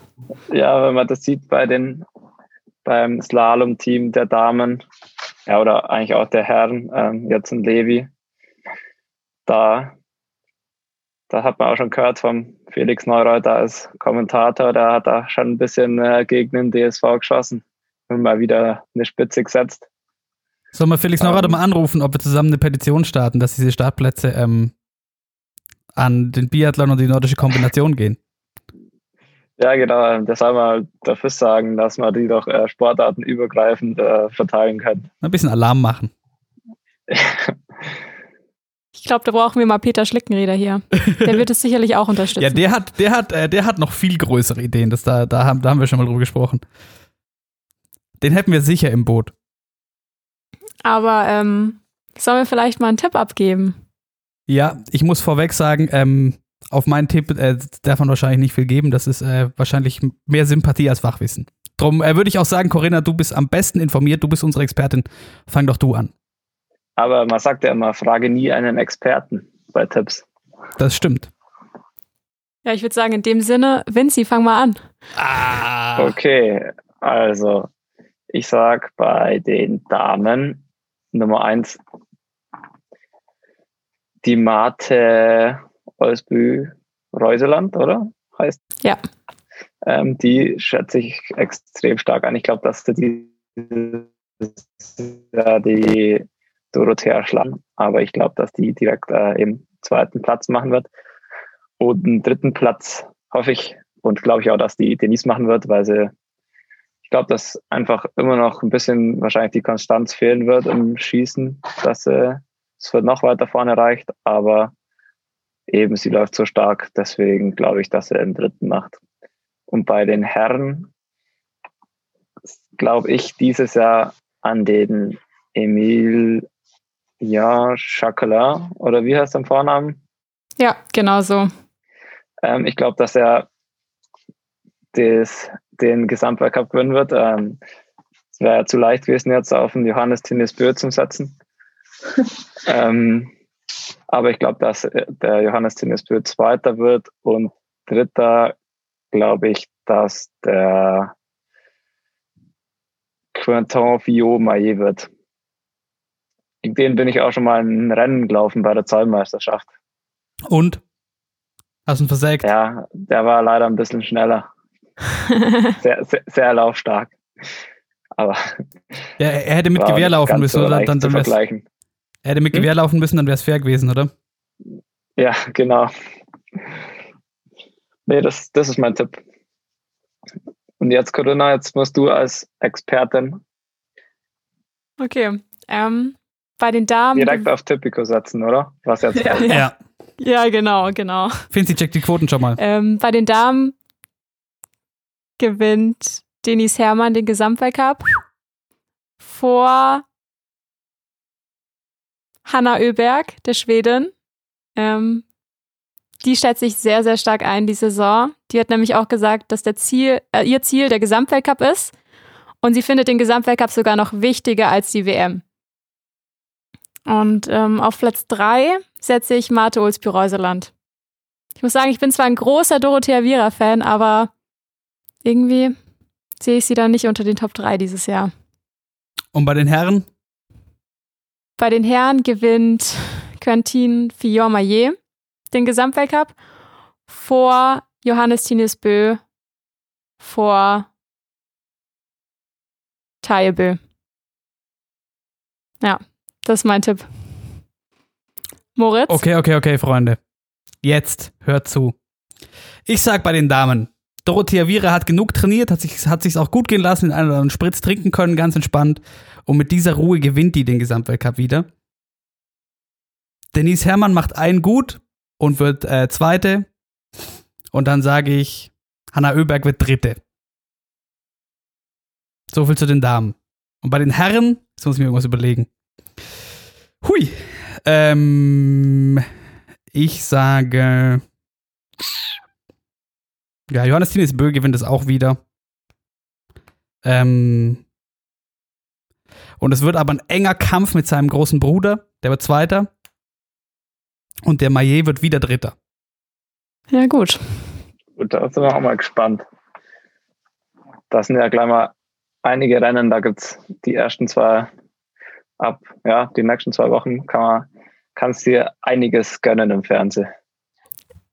Speaker 3: ja, wenn man das sieht bei den, beim Slalom-Team der Damen, ja, oder eigentlich auch der Herren, ähm, jetzt in Levi, da, da hat man auch schon gehört vom Felix Neureuter als Kommentator, der hat da schon ein bisschen äh, gegen den DSV geschossen und mal wieder eine Spitze gesetzt.
Speaker 2: Sollen wir Felix Neurath mal anrufen, ob wir zusammen eine Petition starten, dass diese Startplätze ähm, an den Biathlon und die nordische Kombination gehen?
Speaker 3: Ja, genau. Das soll man dafür sagen, dass man die doch äh, sportartenübergreifend äh, verteilen kann.
Speaker 2: Ein bisschen Alarm machen.
Speaker 1: Ich glaube, da brauchen wir mal Peter Schlickenrieder hier. Der wird es sicherlich auch unterstützen.
Speaker 2: Ja, der hat, der hat, äh, der hat noch viel größere Ideen. Das da, da, haben, da haben wir schon mal drüber gesprochen. Den hätten wir sicher im Boot.
Speaker 1: Aber ähm, sollen wir vielleicht mal einen Tipp abgeben?
Speaker 2: Ja, ich muss vorweg sagen, ähm, auf meinen Tipp äh, darf man wahrscheinlich nicht viel geben. Das ist äh, wahrscheinlich mehr Sympathie als Fachwissen. Drum äh, würde ich auch sagen, Corinna, du bist am besten informiert, du bist unsere Expertin. Fang doch du an.
Speaker 3: Aber man sagt ja immer, frage nie einen Experten bei Tipps.
Speaker 2: Das stimmt.
Speaker 1: Ja, ich würde sagen, in dem Sinne, Vinci, fang mal an.
Speaker 2: Ah.
Speaker 3: Okay, also ich sag bei den Damen Nummer eins die Mate Olsbü Reuseland, oder? Heißt?
Speaker 1: Ja.
Speaker 3: Ähm, die schätze ich extrem stark an. Ich glaube, dass die, die Dorothea schlagen, aber ich glaube, dass die direkt äh, im zweiten Platz machen wird. Und einen dritten Platz hoffe ich und glaube ich auch, dass die Denise machen wird, weil sie, ich glaube, dass einfach immer noch ein bisschen wahrscheinlich die Konstanz fehlen wird im Schießen, dass sie es wird noch weiter vorne reicht, aber eben sie läuft so stark, deswegen glaube ich, dass er im dritten macht. Und bei den Herren glaube ich dieses Jahr an den Emil ja, Chocolat, oder wie heißt der Vornamen?
Speaker 1: Ja, genau so.
Speaker 3: Ähm, ich glaube, dass er des, den Gesamtweltcup gewinnen wird. Ähm, es wäre ja zu leicht gewesen, jetzt auf den Johannes Tinnis Bö zu setzen. ähm, aber ich glaube, dass der Johannes Tinnis Bö Zweiter wird und Dritter glaube ich, dass der Quentin Fillot Maillet wird. Gegen den bin ich auch schon mal ein Rennen gelaufen bei der Zollmeisterschaft.
Speaker 2: Und? Hast du ihn versägt?
Speaker 3: Ja, der war leider ein bisschen schneller. sehr, sehr, sehr laufstark. Aber
Speaker 2: ja, er hätte mit Gewehr laufen müssen,
Speaker 3: so
Speaker 2: oder? Dann, dann wär's, er
Speaker 3: vergleichen.
Speaker 2: hätte mit
Speaker 3: Hm?
Speaker 2: Gewehr laufen müssen, dann wäre es fair gewesen, oder?
Speaker 3: Ja, genau. Nee, das, das ist mein Tipp. Und jetzt, Corinna, jetzt musst du als Expertin
Speaker 1: Okay. Ähm, bei den Damen.
Speaker 3: direkt auf Typico setzen, oder? Was jetzt
Speaker 1: Ja.
Speaker 3: kommt.
Speaker 2: Ja.
Speaker 1: Ja, genau, genau.
Speaker 2: Finzi, check die Quoten schon mal.
Speaker 1: Ähm, bei den Damen gewinnt Denis Hermann den Gesamtweltcup vor Hanna Öberg, der Schwedin. Ähm, die stellt sich sehr, sehr stark ein, die Saison. Die hat nämlich auch gesagt, dass der Ziel, äh, ihr Ziel der Gesamtweltcup ist. Und sie findet den Gesamtweltcup sogar noch wichtiger als die WM. Und ähm, auf Platz drei setze ich Marte Ulsby-Reuseland. Ich muss sagen, ich bin zwar ein großer Dorothea Viera-Fan, aber irgendwie sehe ich sie da nicht unter den Top 3 dieses Jahr.
Speaker 2: Und bei den Herren?
Speaker 1: Bei den Herren gewinnt Quentin Fillon-Maillet den Gesamtweltcup vor Johannes Tines Bö, vor Taye Bö. Ja, das ist mein Tipp. Moritz?
Speaker 2: Okay, okay, okay, Freunde. Jetzt hört zu. Ich sag bei den Damen, Dorothea Viera hat genug trainiert, hat sich hat sich's auch gut gehen lassen, den einen oder anderen Spritz trinken können, ganz entspannt. Und mit dieser Ruhe gewinnt die den Gesamtweltcup wieder. Denise Herrmann macht einen gut und wird äh, Zweite. Und dann sage ich, Hanna Oeberg wird Dritte. So viel zu den Damen. Und bei den Herren, jetzt muss ich mir irgendwas überlegen. Hui. Ähm, ich sage. Ja, Johannes Tines Bö gewinnt es auch wieder. Ähm, und es wird aber ein enger Kampf mit seinem großen Bruder. Der wird Zweiter. Und der Maillet wird wieder Dritter.
Speaker 1: Ja, gut.
Speaker 3: Gut, da sind wir auch mal gespannt. Das sind ja gleich mal einige Rennen. Da gibt es die ersten zwei ab, ja, die nächsten zwei Wochen kann man, kannst dir einiges gönnen im Fernsehen.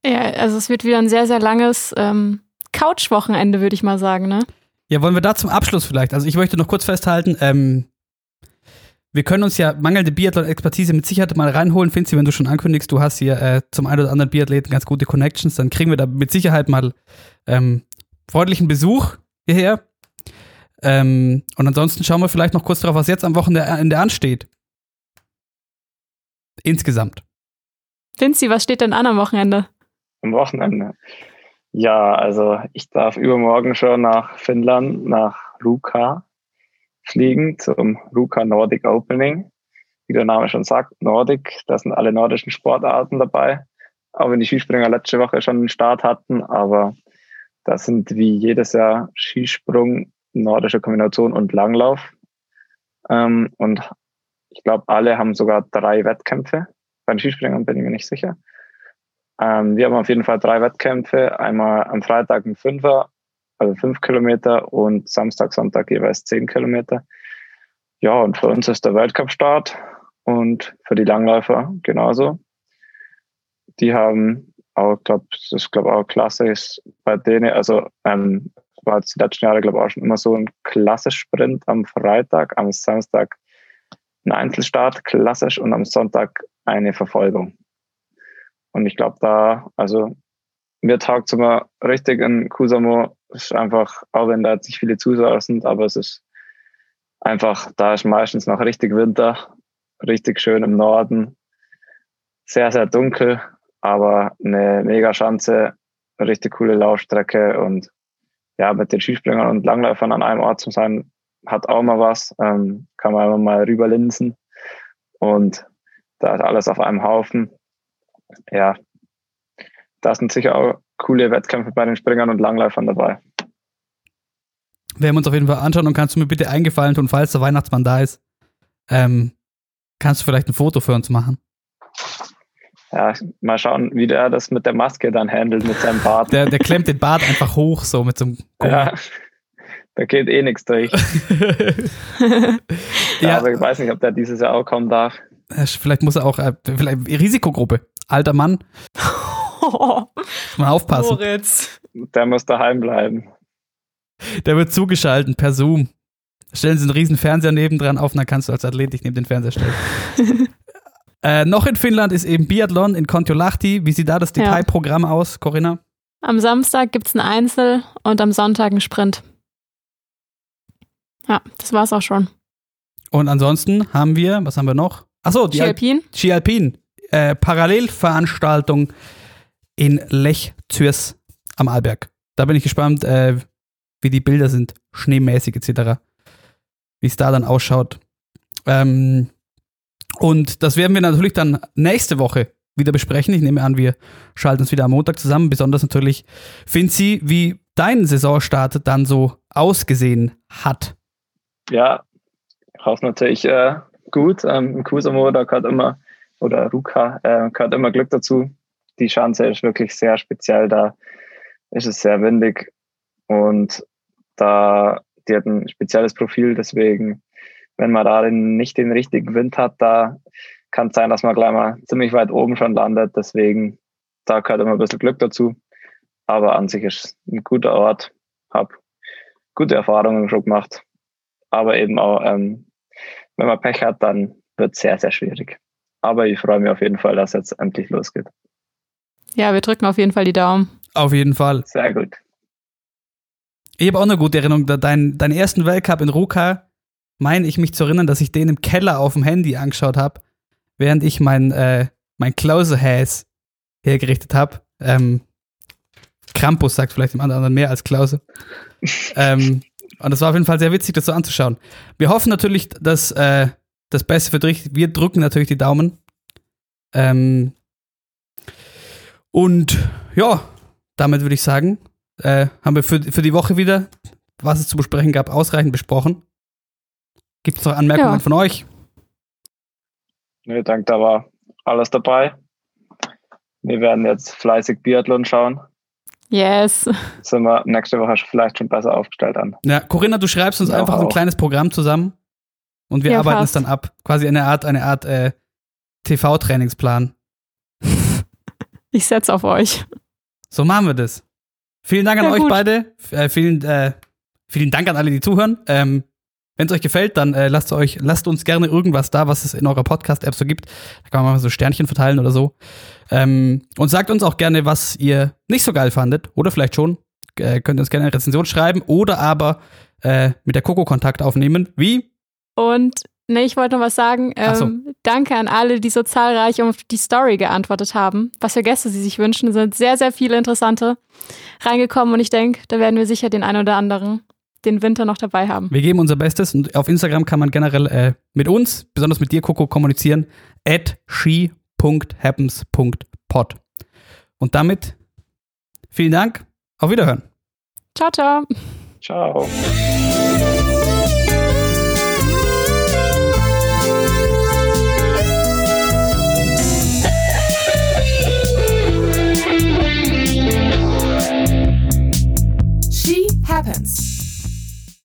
Speaker 1: Ja, also es wird wieder ein sehr, sehr langes ähm, Couch-Wochenende, würde ich mal sagen, ne?
Speaker 2: Ja, wollen wir da zum Abschluss vielleicht? Also ich möchte noch kurz festhalten, ähm, wir können uns ja mangelnde Biathlon-Expertise mit Sicherheit mal reinholen. Finzi, wenn du schon ankündigst, du hast hier äh, zum einen oder anderen Biathleten ganz gute Connections, dann kriegen wir da mit Sicherheit mal ähm, freundlichen Besuch hierher. Ähm, und ansonsten schauen wir vielleicht noch kurz darauf, was jetzt am Wochenende ansteht. Insgesamt.
Speaker 1: Vinci, was steht denn an am Wochenende?
Speaker 3: Am Wochenende. Ja, also ich darf übermorgen schon nach Finnland, nach Ruka fliegen zum Ruka Nordic Opening. Wie der Name schon sagt, Nordic, da sind alle nordischen Sportarten dabei. Auch wenn die Skispringer letzte Woche schon einen Start hatten, aber das sind wie jedes Jahr Skisprung, nordische Kombination und Langlauf. Ähm, und ich glaube, alle haben sogar drei Wettkämpfe. Bei den Skispringern bin ich mir nicht sicher. Ähm, wir haben auf jeden Fall drei Wettkämpfe. Einmal am Freitag ein Fünfer, also fünf Kilometer und Samstag, Sonntag jeweils zehn Kilometer. Ja, und für uns ist der Weltcup-Start und für die Langläufer genauso. Die haben auch, glaube das ist glaube auch klasse ist bei denen, also ähm, war jetzt die letzten Jahre, glaube ich, auch schon immer so ein klassisch Sprint am Freitag, am Samstag ein Einzelstart, klassisch, und am Sonntag eine Verfolgung. Und ich glaube, da, also mir taugt es immer richtig in Kusamo. ist einfach, auch wenn da jetzt nicht viele Zuschauer sind, aber es ist einfach, da ist meistens noch richtig Winter, richtig schön im Norden, sehr, sehr dunkel, aber eine mega Schanze, richtig coole Laufstrecke und ja, mit den Skispringern und Langläufern an einem Ort zu sein, hat auch mal was. Ähm, kann man immer mal rüberlinsen und da ist alles auf einem Haufen. Ja, da sind sicher auch coole Wettkämpfe bei den Springern und Langläufern dabei.
Speaker 2: Werden wir uns auf jeden Fall anschauen und kannst du mir bitte eingefallen tun, falls der Weihnachtsmann da ist, ähm, kannst du vielleicht ein Foto für uns machen?
Speaker 3: Ja, mal schauen, wie der das mit der Maske dann handelt, mit seinem Bart.
Speaker 2: Der, der klemmt den Bart einfach hoch, so mit so einem.
Speaker 3: Ja, da geht eh nichts durch. ja, also ich weiß nicht, ob der dieses Jahr auch kommen darf.
Speaker 2: Vielleicht muss er auch, äh, vielleicht Risikogruppe, alter Mann. muss man aufpassen.
Speaker 1: Moritz.
Speaker 3: Der muss daheim bleiben.
Speaker 2: Der wird zugeschaltet per Zoom. Stellen Sie einen riesen Fernseher nebendran auf, dann kannst du als Athlet dich neben den Fernseher stellen. Äh, noch in Finnland ist eben Biathlon in Kontiolahti. Wie sieht da das Detailprogramm ja. aus, Corinna?
Speaker 1: Am Samstag gibt es ein Einzel und am Sonntag ein Sprint. Ja, das war's auch schon.
Speaker 2: Und ansonsten haben wir, was haben wir noch? Achso, die
Speaker 1: Ski-Alpin.
Speaker 2: Ski-Alpin. Äh, Parallelveranstaltung in Lech Zürs am Arlberg. Da bin ich gespannt, äh, wie die Bilder sind, schneemäßig etc. Wie es da dann ausschaut. Ähm, und das werden wir natürlich dann nächste Woche wieder besprechen. Ich nehme an, wir schalten uns wieder am Montag zusammen. Besonders natürlich, Finzi, wie dein Saisonstart dann so ausgesehen hat.
Speaker 3: Ja, hoffe natürlich äh, gut. Ähm, Kusamo, da gehört immer, oder Ruka, äh, gehört immer Glück dazu. Die Schanze ist wirklich sehr speziell. Da ist es sehr windig und da, die hat ein spezielles Profil. Deswegen, wenn man darin nicht den richtigen Wind hat, da kann es sein, dass man gleich mal ziemlich weit oben schon landet. Deswegen, da gehört immer ein bisschen Glück dazu. Aber an sich ist es ein guter Ort. Hab gute Erfahrungen schon gemacht. Aber eben auch, ähm, wenn man Pech hat, dann wird es sehr, sehr schwierig. Aber ich freue mich auf jeden Fall, dass jetzt endlich losgeht.
Speaker 1: Ja, wir drücken auf jeden Fall die Daumen.
Speaker 2: Auf jeden Fall.
Speaker 3: Sehr gut.
Speaker 2: Ich habe auch eine gute Erinnerung. Deinen, deinen ersten Weltcup in Ruka, meine ich mich zu erinnern, dass ich den im Keller auf dem Handy angeschaut habe, während ich mein, äh, mein Klause-Häs hergerichtet habe. Ähm, Krampus sagt vielleicht dem anderen mehr als Klause. ähm, und es war auf jeden Fall sehr witzig, das so anzuschauen. Wir hoffen natürlich, dass äh, das Beste für dich. Wir drücken natürlich die Daumen. Ähm, und ja, damit würde ich sagen, äh, haben wir für, für die Woche wieder, was es zu besprechen gab, ausreichend besprochen. Gibt es noch Anmerkungen
Speaker 1: Ja.
Speaker 2: von euch?
Speaker 3: Nee, danke, da war alles dabei. Wir werden jetzt fleißig Biathlon schauen.
Speaker 1: Yes.
Speaker 3: Sind wir nächste Woche vielleicht schon besser aufgestellt an.
Speaker 2: Ja, Corinna, du schreibst uns
Speaker 3: Ja,
Speaker 2: einfach so ein kleines Programm zusammen und wir
Speaker 1: Ja,
Speaker 2: arbeiten es
Speaker 1: passt.
Speaker 2: dann ab. Quasi eine Art, eine Art äh, TV-Trainingsplan.
Speaker 1: Ich setze auf euch.
Speaker 2: So machen wir das. Vielen Dank an
Speaker 1: Ja,
Speaker 2: euch
Speaker 1: gut.
Speaker 2: beide. Äh, vielen, äh, vielen Dank an alle, die zuhören. Ähm, Wenn es euch gefällt, dann äh, lasst euch, lasst uns gerne irgendwas da, was es in eurer Podcast-App so gibt. Da kann man mal so Sternchen verteilen oder so. Ähm, und sagt uns auch gerne, was ihr nicht so geil fandet. Oder vielleicht schon. Äh, könnt ihr uns gerne eine Rezension schreiben oder aber äh, mit der Coco Kontakt aufnehmen. Wie?
Speaker 1: Und ne, ich wollte noch was sagen.
Speaker 2: Ach so.
Speaker 1: Ähm, danke an alle, die so zahlreich auf die Story geantwortet haben. Was für Gäste sie sich wünschen. Es sind sehr, sehr viele interessante reingekommen und ich denke, da werden wir sicher den einen oder anderen den Winter noch dabei haben.
Speaker 2: Wir geben unser Bestes und auf Instagram kann man generell äh, mit uns, besonders mit dir, Coco, kommunizieren. At she.happens.pod. Und damit vielen Dank. Auf Wiederhören.
Speaker 1: Ciao, ciao.
Speaker 3: Ciao. She happens.